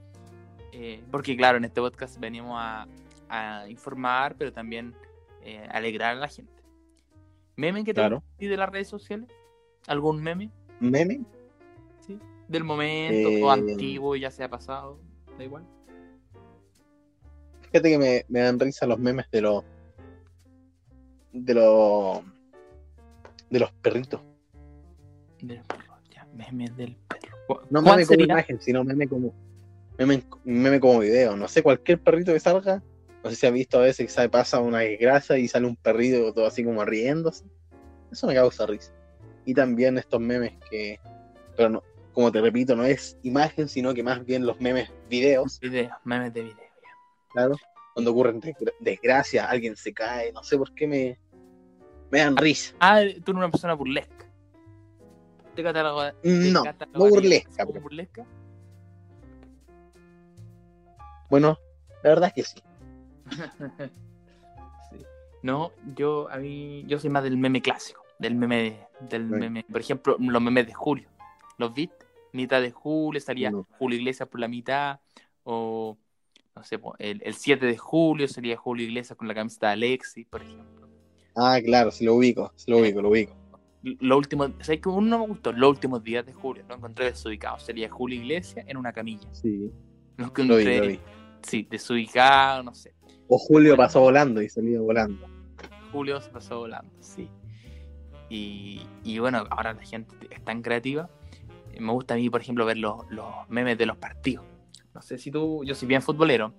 eh, porque claro, en este podcast venimos a, a informar, pero también eh, alegrar a la gente. ¿Meme que te Claro. de las redes sociales? ¿Algún meme? Meme, ¿Sí? Del momento, Eh, o antiguo, ya sea pasado, da igual. fíjate que me, me dan risa los memes de los de los de los perritos. Del perro, ya, meme del perro. ¿Cu- No ¿Cuál meme como imagen, sino meme como meme, meme como video. No sé, cualquier perrito que salga, no sé si has visto a veces que pasa una desgracia y sale un perrito todo así como riéndose. Eso me causa risa. Y también estos memes que, pero no, como te repito, no es imagen, sino que más bien los memes videos, Video, memes de video. ya. claro, cuando ocurren desgra- desgracias, alguien se cae, no sé por qué me, me dan risa. Ah, tú eres una persona burlesca. ¿Te te No, no burlesca, pero- burlesca? Bueno, la verdad es que sí. <laughs> Sí. No, yo a mí yo soy más del meme clásico, del meme del Sí. meme, por ejemplo, los memes de Julio. ¿Los viste? Mitad de Julio estaría No. Julio Iglesias por la mitad o no sé, el, el 7 de julio sería Julio Iglesias con la camiseta de Alexis, por ejemplo. Ah, claro, sí lo ubico, sí lo ubico, lo ubico. Los últimos, ¿sabes que uno no me gustó? Los últimos días de julio, lo encontré desubicado. Sería Julio Iglesias en una camilla. Sí, Lo lo vi, encontré, lo vi. sí, desubicado, no sé. O Julio pasó volando y salió volando. Julio se pasó volando, sí. Y, y bueno, ahora la gente es tan creativa. Me gusta a mí, por ejemplo, ver los, los memes de los partidos. No sé si tú, yo soy bien futbolero.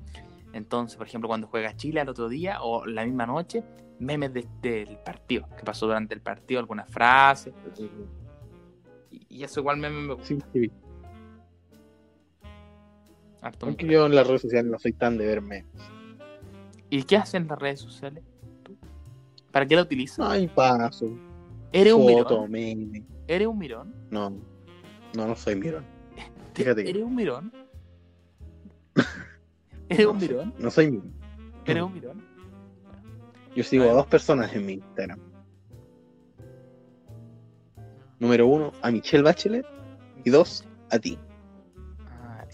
Entonces, por ejemplo, cuando juega Chile al otro día o la misma noche, memes de- del partido, que pasó durante el partido, algunas frases. Y, y eso igual me, me gusta. Sí, sí. yo en las redes sociales no soy tan de verme. ¿Y qué hacen las redes sociales? ¿Tú? ¿Para qué la utilizas? Ay, paso. ¿Eres un mirón? ¿Eres un mirón? No, no, no soy mirón. <laughs> Fíjate ¿Eres un mirón? ¿Eres un mirón? No soy mirón. ¿Eres un mirón? Yo sigo a dos personas en mi Instagram. Número uno, a Michelle Bachelet. Y dos, a ti. Ah,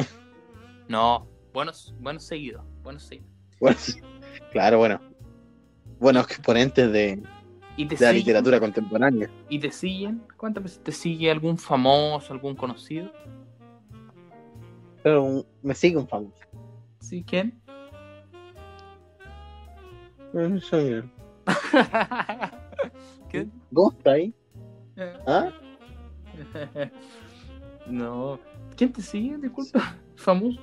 No, buenos, buenos seguidos, buenos seguidos. Bueno, <laughs> claro, bueno. Buenos exponentes de, ¿Y te de la literatura contemporánea. ¿Y te siguen? ¿Cuántas veces te sigue algún famoso, algún conocido? Pero un- me sigue un famoso. ¿Sí? ¿Quién? No sé. <laughs> ¿Quién? ¿Vos está ahí? ¿Ah? <laughs> No. ¿Quién te sigue? Disculpa. <laughs> ¿Famoso?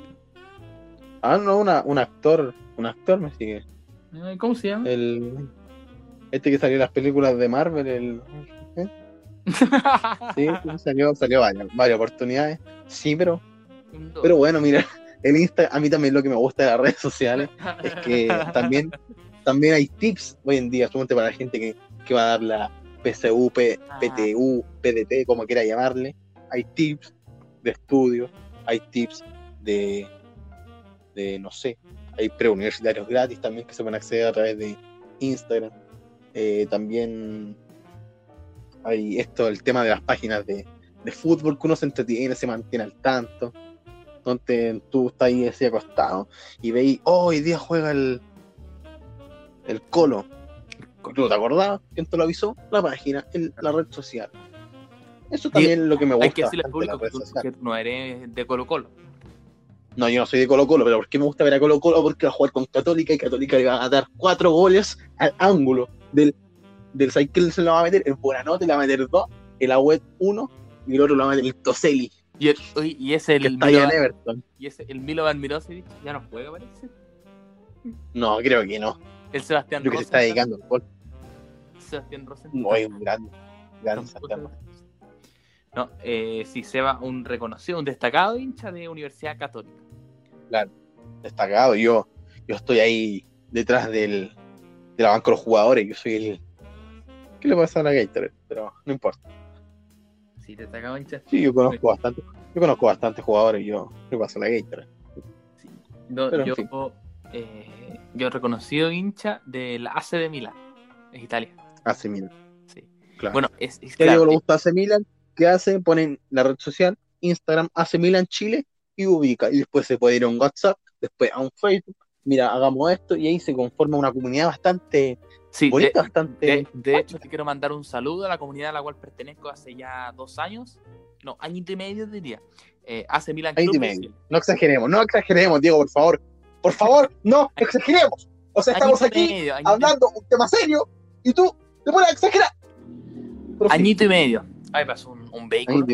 Ah, no, una, un actor. Un actor me sigue. Ay, ¿Cómo se llama? El. Este que salió en las películas de Marvel, el. ¿eh? Sí, <laughs> salió, salió varias, varias oportunidades. Sí, pero. Pero bueno, mira, el Insta, a mí también lo que me gusta de las redes sociales es que <laughs> también, también hay tips hoy en día, suponte para la gente que, que va a dar la PSU, P- Ah. PTU, PDT, como quiera llamarle. Hay tips de estudio, hay tips de, de no sé, hay preuniversitarios gratis también que se pueden acceder a través de Instagram. Eh, también hay esto, el tema de las páginas de, de fútbol que uno se entretiene, se mantiene al tanto. Donde tú estás ahí así acostado y veis, oh, hoy día juega el, el Colo. ¿Tú te acordabas? ¿Quién te lo avisó? La página, el- la red social. Eso también es lo que me gusta. Hay que decirle al público que tú, que no eres de Colo Colo. No, yo no soy de Colo Colo, pero ¿por qué me gusta ver a Colo Colo? Porque va a jugar con Católica y Católica le va a dar cuatro goles al ángulo del, del Cycle se lo va a meter, el Buenanote le va a meter dos, el Agüet uno y el otro lo va a meter el Toselli, Y, el, y ese el Milovan, Everton. y ese el Milovan Mirosevic ya no juega, parece. No, creo que no. El Sebastián Creo que se está dedicando al gol. Sebastián Rosenthal. No, es un grande. Se- No, eh, sí, Seba, un reconocido, un destacado hincha de Universidad Católica. Destacado. Yo, yo estoy ahí detrás del, de la banca de los jugadores. Yo soy el. ¿Qué le pasa a la Gatorade? Pero no importa. Sí, destacado hincha. Sí, yo conozco bastante. Yo conozco bastantes jugadores. Yo le paso a la Gatorade. No, en yo, fin. eh, yo reconocido hincha del AC de Milán, es Italia. Hace mil. Sí. Claro. Bueno, es, es claro, le gusta AC Milan, ¿qué hace? Ponen la red social, Instagram, AC Milan Chile, y ubica. Y después se puede ir a un WhatsApp, después a un Facebook, mira, hagamos esto, y ahí se conforma una comunidad bastante sí, de, bonita, bastante. de- de hecho te quiero mandar un saludo a la comunidad a la cual pertenezco hace ya dos años, no, añito y medio diría. Eh, AC Milán Añito Club y medio. No exageremos, no exageremos, Diego, por favor. Por favor, no <laughs> exageremos. O sea, estamos Añito aquí medio, hablando un tema serio, y tú te pones a exagerar. Pero sí. añito y medio. Ahí pasó un, un vehículo.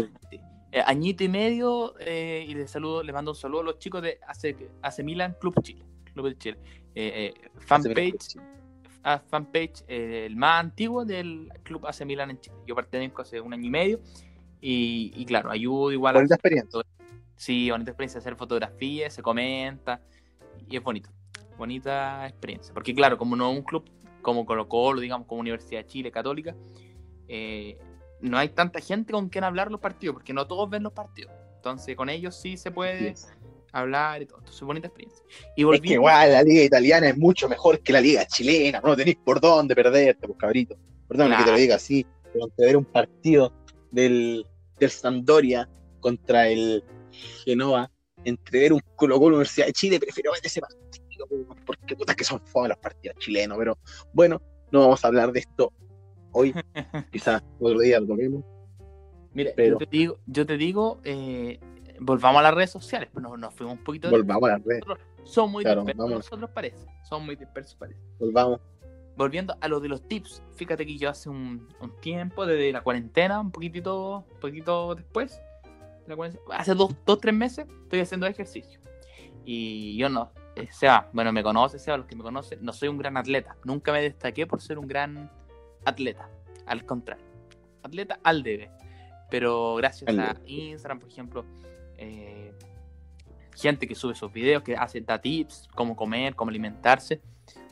Eh, añito y medio eh, y les saludo, les mando un saludo a los chicos de AC, AC Milan Club Chile. Club de Chile. Eh, eh, fanpage, a fanpage eh, el más antiguo del Club AC Milan en Chile. Yo pertenezco hace un año y medio y, y claro, ayudo igual Bonita a experiencia. sí, bonita experiencia hacer fotografías, se comenta y es bonito. Bonita experiencia. Porque claro, como no es un club como Colo Colo, digamos, como Universidad de Chile Católica, eh, no hay tanta gente con quien hablar los partidos, porque no todos ven los partidos. Entonces con ellos sí se puede hablar y todo. Entonces bonita experiencia. Y Es que igual la liga italiana es mucho mejor que la liga chilena, no tenéis por dónde perderte, pues cabrito. Perdón que te lo diga así, pero ante ver un partido del, del Sampdoria contra el Genova, entre ver un Colo Colo Universidad de Chile, prefiero ver ese partido, pues, porque puta que son fome los partidos chilenos, pero bueno, no vamos a hablar de esto hoy, <laughs> quizás otro día lo toquemos. mira, pero- yo te digo, yo te digo eh, volvamos a las redes sociales, pero nos, nos fuimos un poquito. Volvamos a las redes, Son muy Claro, dispersos, vamos. nosotros parece. Son muy dispersos parece. volvamos. Volviendo a lo de los tips, fíjate que yo hace un, un tiempo, desde la cuarentena, un poquitito, un poquito después, la hace dos, dos, tres meses, estoy haciendo ejercicio. Y yo no, eh, Seba, bueno, me conoce, Seba, los que me conocen, no soy un gran atleta. Nunca me destaqué por ser un gran atleta. Al contrario, atleta al debe. Pero gracias Al a Instagram, por ejemplo, eh, gente que sube sus videos, que hace da tips, cómo comer, cómo alimentarse,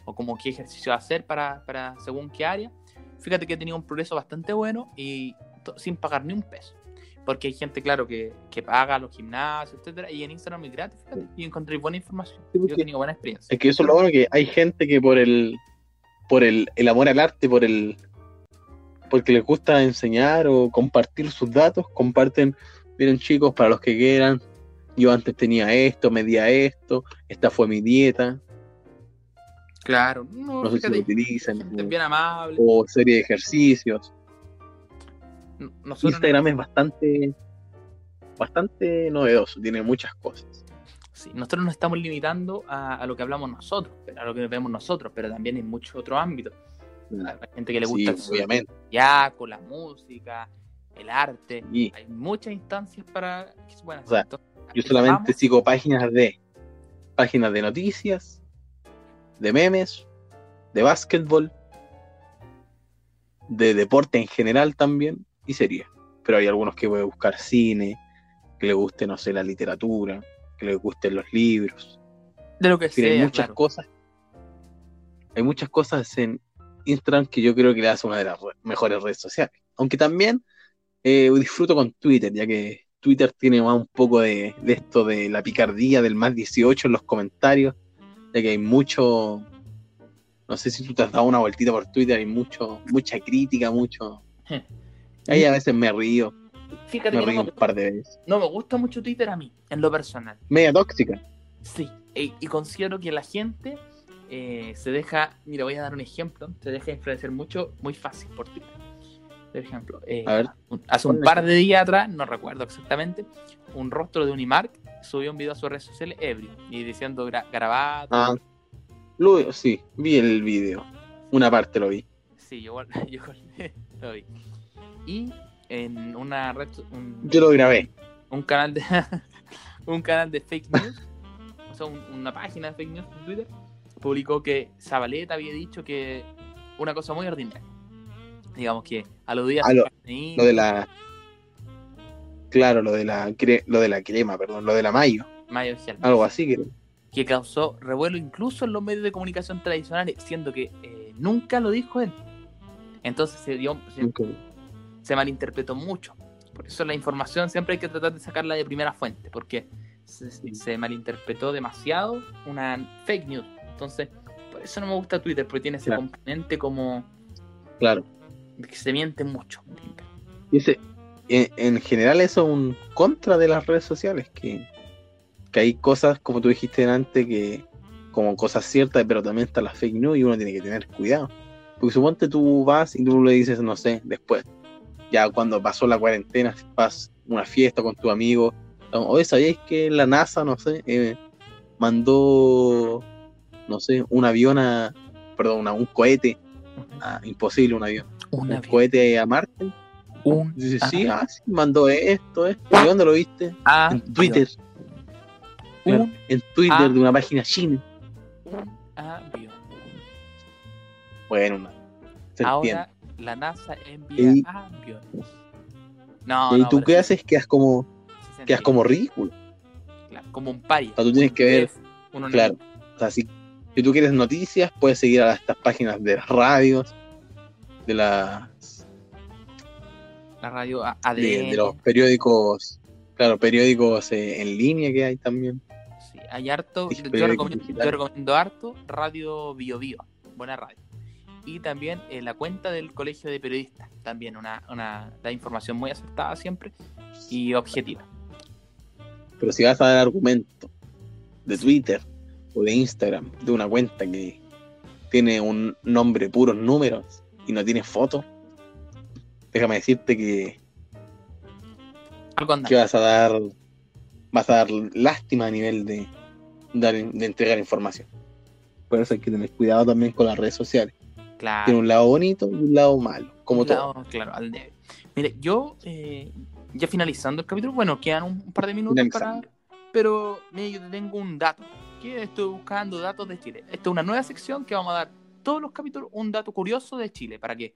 o como qué ejercicio hacer para, para según qué área. Fíjate que he tenido un progreso bastante bueno y sin pagar ni un peso. Porque hay gente, claro, que, que paga los gimnasios, etcétera, y en Instagram es gratis, fíjate, y encontré buena información. Sí, Yo he tenido buena experiencia. Es que eso es lo bueno que hay gente que por el por el, el amor al arte, por el porque les gusta enseñar o compartir sus datos, comparten, miren chicos, para los que quieran, yo antes tenía esto, medía esto, esta fue mi dieta. Claro, no, No sé si lo utilizan. gente bien amable. O serie de ejercicios. Nosotros, Instagram es bastante, bastante novedoso, tiene muchas cosas. sí, nosotros nos estamos limitando a, a lo que hablamos nosotros, a lo que vemos nosotros, pero también en muchos otros ámbitos. Hay gente que le Sí, gusta el obviamente. zodiaco, la música, el arte. Y Hay muchas instancias para que se puedan O sea, hacer. Entonces, yo solamente vamos- sigo páginas de páginas de noticias, de memes, de básquetbol, de deporte en general también y series. Pero hay algunos que voy a buscar cine, que le guste, no sé, la literatura, que le gusten los libros. de lo que fin, hay sea, muchas claro. cosas. Hay muchas cosas en Instagram que yo creo que le hace una de las re- mejores redes sociales. Aunque también eh, disfruto con Twitter, ya que Twitter tiene más un poco de, de esto de la picardía del más 18 en los comentarios, ya que hay mucho. No sé si tú te has dado una vueltita por Twitter, hay mucho, mucha crítica, mucho. Ahí a veces me río, Fíjate me que no río me, un par de veces. no me gusta mucho Twitter a mí, en lo personal. Media tóxica. Sí, y, y considero que la gente eh, se deja, mira, voy a dar un ejemplo, se deja influenciar mucho, muy fácil por Twitter. Por ejemplo, eh, A ver. un- hace un par de días atrás, no recuerdo exactamente, un rostro de Unimark subió un video a sus redes sociales ebrio y diciendo gra garabato. Ah, lo- sí, vi el video. Una parte lo vi. Sí, yo, <laughs> yo lo vi. Y en una red, un, Yo lo grabé. un canal de <laughs> un canal de fake news, o sea, un- una página de fake news en Twitter, publicó que Zabaleta había dicho que una cosa muy ordinaria. Digamos que aludía a Ah, su lo- de la. Claro, lo de la cre- lo de la crema, perdón, lo de la mayo. Mayo Algo así que. que causó revuelo incluso en los medios de comunicación tradicionales, siendo que eh, nunca lo dijo él. Entonces se dio, se, se malinterpretó mucho. Por eso la información siempre hay que tratar de sacarla de primera fuente, porque se, se malinterpretó demasiado una fake news. Entonces, por eso no me gusta Twitter, porque tiene ese Claro. componente como Claro. Que se miente mucho. Y ese, en, en general eso es un contra de las redes sociales, que, que hay cosas, como tú dijiste antes, que como cosas ciertas, pero también están las fake news y uno tiene que tener cuidado. Porque suponte tú vas y tú le dices, no sé, después, ya cuando pasó la cuarentena, vas a una fiesta con tu amigo, oye, ¿sabíais que la NASA, no sé, eh, mandó, no sé, un avión a, perdón, una- un cohete, a- imposible un avión, Un avión, cohete a Marte? un Dice, Ah. sí, ah, sí, mandó esto, esto. ¿De dónde lo viste? avión, En Twitter. Claro, Un, en Twitter Ah. de una página china. un avión. Bueno, se Ahora la NASA envía Y- aviones. No. ¿Y no, tú qué haces? Quedas como, se quedas como ridículo. Claro, como un paria. O sea, tú tienes que ver, Uno claro. O sea, si, si tú quieres noticias, puedes seguir a estas páginas de las radios, de las La radio de, ADN. de los periódicos, claro, periódicos eh, en línea que hay también. Sí, hay harto. Sí, Yo recomiendo, yo recomiendo harto Radio Bio Bio, buena radio. Y también eh, la cuenta del Colegio de Periodistas, también una, una da información muy acertada siempre y objetiva. Pero si vas a dar argumento de Twitter o de Instagram de una cuenta que tiene un nombre puros números y no tiene foto, déjame decirte que, que vas a dar vas a dar lástima a nivel de, dar- de entregar información. Por eso hay que tener cuidado también con las redes sociales. Claro. Tiene un lado bonito y un lado malo, como Un todo. lado, Claro, al debe. Mire, yo, eh, ya finalizando el capítulo, bueno, quedan un, un par de minutos para. Pero, mire, yo te tengo un dato. Que estoy buscando datos de Chile. Esta es una nueva sección que vamos a dar todos los capítulos un dato curioso de Chile para que,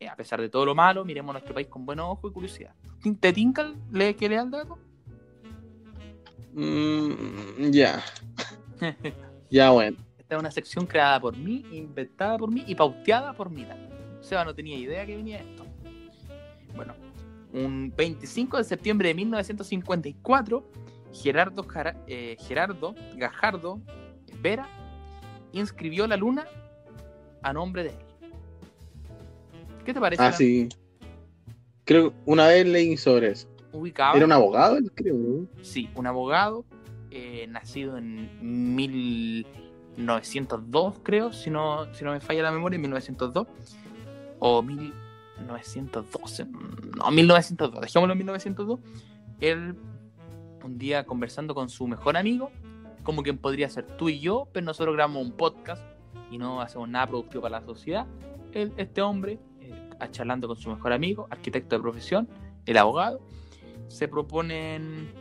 eh, a pesar de todo lo malo, miremos nuestro país con buen ojo y curiosidad. ¿Te tinca le, que lea el dato? Mm, ya, <laughs> ya bueno. Esta es una sección creada por mí, inventada por mí y pauteada por mí también. Seba no tenía idea que venía esto. Bueno, un 25 de septiembre de 1954, Gerardo, Jara- eh, Gerardo Gajardo Vera inscribió la luna a nombre de él. ¿Qué te parece? Ah, sí. Creo que una vez leí sobre eso. Ubicado. Era un abogado, creo. Sí, un abogado eh, nacido en mil, 1902, creo, si no, si no me falla la memoria, 1902. O 1912. No, 1902. Dejémoslo en 1902. Él, un día conversando con su mejor amigo, como quien podría ser tú y yo, pero nosotros grabamos un podcast y no hacemos nada productivo para la sociedad. Él, este hombre, eh, charlando con su mejor amigo, arquitecto de profesión, el abogado, se proponen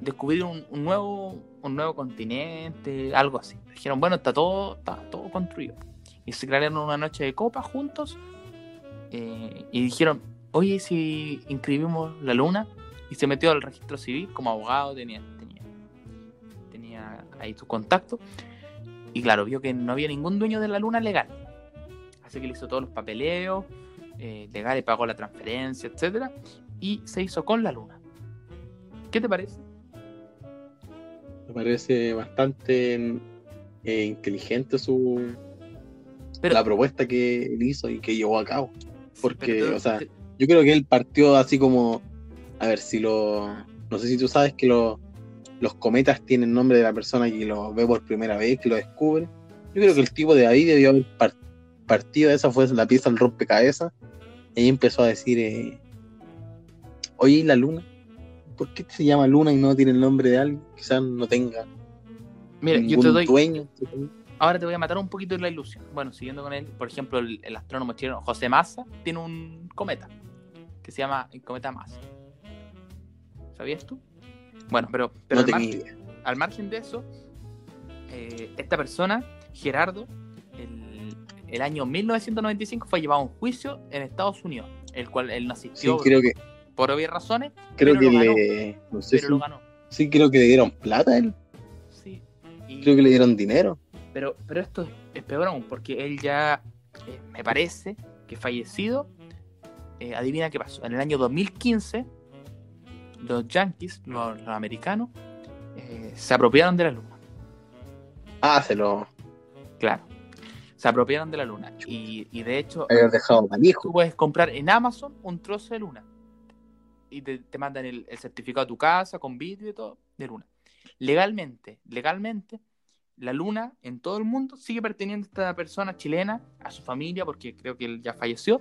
descubrir un, un nuevo un nuevo continente, algo así. Dijeron, bueno, está todo, está todo construido. Y se crearon una noche de copa juntos eh, y dijeron, oye, si inscribimos la luna, y se metió al registro civil como abogado, tenía, tenía, tenía ahí su contacto, y claro, vio que no había ningún dueño de la luna legal. Así que le hizo todos los papeleos eh, legales, pagó la transferencia, etcétera, y se hizo con la luna. ¿Qué te parece? Me parece bastante eh, inteligente su Pero- la propuesta que él hizo y que llevó a cabo. Porque, tú- o sea, yo creo que él partió así como, a ver si lo, no sé si tú sabes que lo- los cometas tienen nombre de la persona que lo ve por primera vez, que lo descubre. Yo creo que el tipo de ahí debió haber par- partido, esa fue la pieza del rompecabezas, y ahí empezó a decir, eh, oye, ¿y la luna? ¿Por qué se llama luna y no tiene el nombre de alguien? Quizás no tenga Mira, yo ningún te doy, dueño. ahora te voy a matar un poquito la ilusión. Bueno, siguiendo con él, por ejemplo, el, el astrónomo chileno José Massa tiene un cometa que se llama el cometa Massa. ¿Sabías tú? Bueno, pero, pero No al, margen, idea. al margen de eso, eh, esta persona, Gerardo, el, el año 1995 fue llevado a un juicio en Estados Unidos, el cual él no Sí, asistió creo que, por obvias razones, creo que ganó. le, no sé si- sí creo que le dieron plata a él, Sí. Y- creo que le dieron dinero. Pero, pero esto es, es peor aún, porque él ya, eh, me parece, que fallecido, eh, adivina qué pasó. En el año 2015, los yankees, los, los americanos, eh, se apropiaron de la luna. Ah, se lo Claro. Se apropiaron de la luna. Y, y de hecho, dejado tú puedes comprar en Amazon un trozo de luna. Y te, te mandan el, el certificado a tu casa con vídeo y todo de luna. Legalmente, legalmente, la luna en todo el mundo sigue perteneciendo a esta persona chilena, a su familia, porque creo que él ya falleció,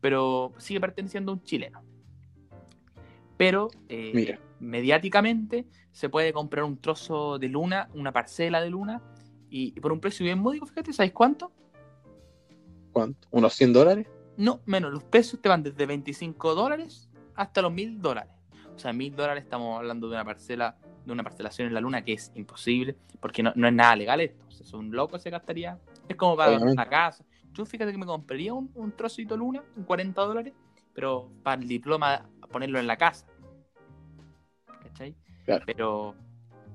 pero sigue perteneciendo a un chileno. Pero eh, Mira. mediáticamente se puede comprar un trozo de luna, una parcela de luna, y, y por un precio bien módico, fíjate, ¿sabéis cuánto? ¿Cuánto? ¿Unos 100 dólares? No, menos, los precios te van desde 25 dólares hasta los 1000 dólares. O sea, 1000 dólares estamos hablando de una parcela, de una parcelación en la luna que es imposible, porque no, no es nada legal esto. O sea, es un loco se gastaría. Es como para Obviamente. una casa. Yo fíjate que me compraría un, un trocito de luna, un 40 dólares, pero para el diploma ponerlo en la casa. ¿Cachai? Claro. Pero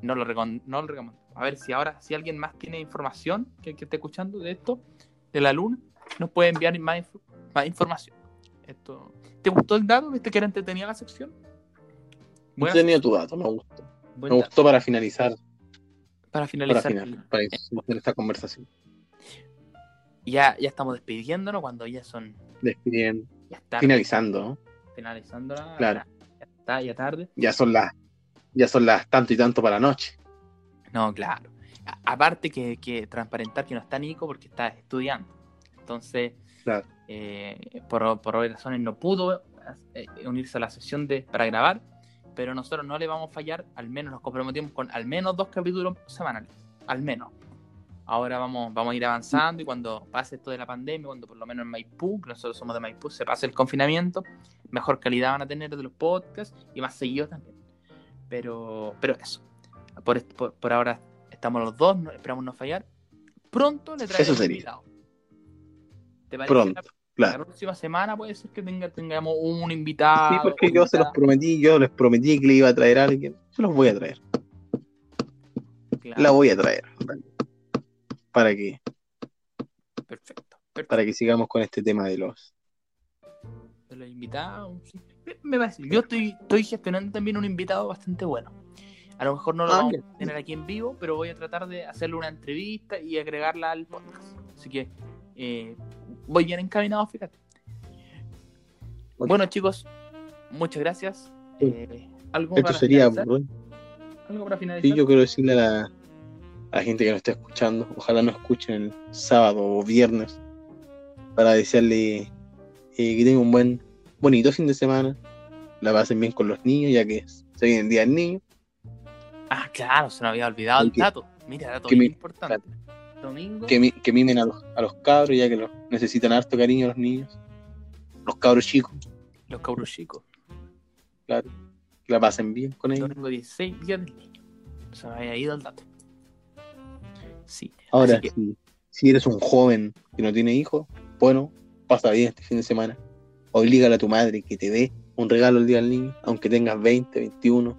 no lo, no lo recomiendo. A ver si ahora, si alguien más tiene información que, que esté escuchando de esto, de la luna, nos puede enviar más, inf- más información. Esto, ¿Te gustó el dato? ¿Viste que era entretenida la sección? Buena tenía tu dato, me gustó. buen Me dato. gustó para finalizar, Para para, finalizar, final, para finalizar esta conversación. ya, ya estamos despidiéndonos cuando ya son. Despidiendo, Ya está finalizando, ¿no? finalizando la- Claro. Ya está, ya tarde. Ya son las, ya son las tanto y tanto para la noche. No, claro. A- aparte que, que transparentar que no está Nico porque está estudiando. Entonces, Claro. eh, por, por obvias razones no pudo eh, unirse a la sesión de, para grabar, pero nosotros no le vamos a fallar, al menos nos comprometimos con al menos dos capítulos semanales, al menos. Ahora vamos, vamos a ir avanzando y cuando pase esto de la pandemia, cuando por lo menos en Maipú, que nosotros somos de Maipú, se pase el confinamiento, mejor calidad van a tener de los podcasts y más seguidos también. Pero, pero eso. Por, por, por ahora estamos los dos, no- esperamos no fallar. Pronto le Eso traemos un sería. invitado. ¿Te parece? Pronto, La, la claro. próxima semana puede ser que tenga, tengamos un invitado. Sí, porque yo se los prometí, yo les prometí que le iba a traer a alguien. Yo los voy a traer, Claro, la voy a traer. Para que, Perfecto. perfecto. para que sigamos con este tema de los. de los invitados. sí. Me- Me parece. Yo estoy, estoy gestionando también un invitado bastante bueno. A lo mejor no lo Ah, vamos a tener aquí en vivo, pero voy a tratar de hacerle una entrevista y agregarla al podcast. Así que eh, voy bien encaminado, fíjate. Bueno, chicos, muchas gracias. Eh, ¿algo, Esto para sería. finalizar? ¿Algo para finalizar? Sí, yo quiero decirle a la, a la gente que nos está escuchando. Ojalá nos escuchen el sábado o viernes para desearle eh, que tengan un buen, bonito fin de semana. La pasen bien con los niños, ya que se viene el día del niño. Ah, claro, se me había olvidado el Que- dato. Mira, dato que muy mi- importante. Domingo. Que, mi- que mimen a los, a los cabros, ya que los necesitan harto cariño los niños. Los cabros chicos, Los cabros chicos. claro. Que la pasen bien con ellos. Domingo 16, día del niño. Se me había ido el dato. Sí. Ahora, que- si, si eres un joven que no tiene hijos, bueno, pasa bien este fin de semana. Oblígale a tu madre que te dé un regalo el día del niño, aunque tengas 20, 21.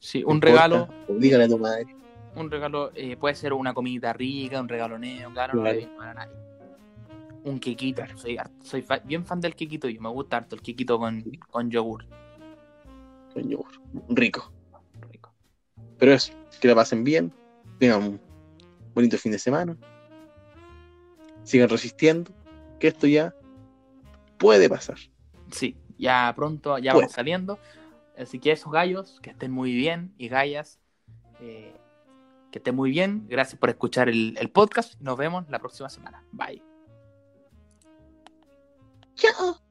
sí, un importa, regalo. Oblígale a tu madre. Un regalo eh, puede ser una comida rica, un regalo neo, claro, no le viene mal a nadie. Un quequito. Soy, soy fa- bien fan del quequito y me gusta harto el quequito con, con yogur. Con yogur. Rico. Rico. Pero eso, que la pasen bien, tengan un bonito fin de semana, sigan resistiendo, que esto ya puede pasar. Sí, ya pronto, ya Pues. vamos saliendo. Así que esos gallos, que estén muy bien, y gallas, eh, que estén muy bien. Gracias por escuchar el, el podcast. Nos vemos la próxima semana. Bye. Chao.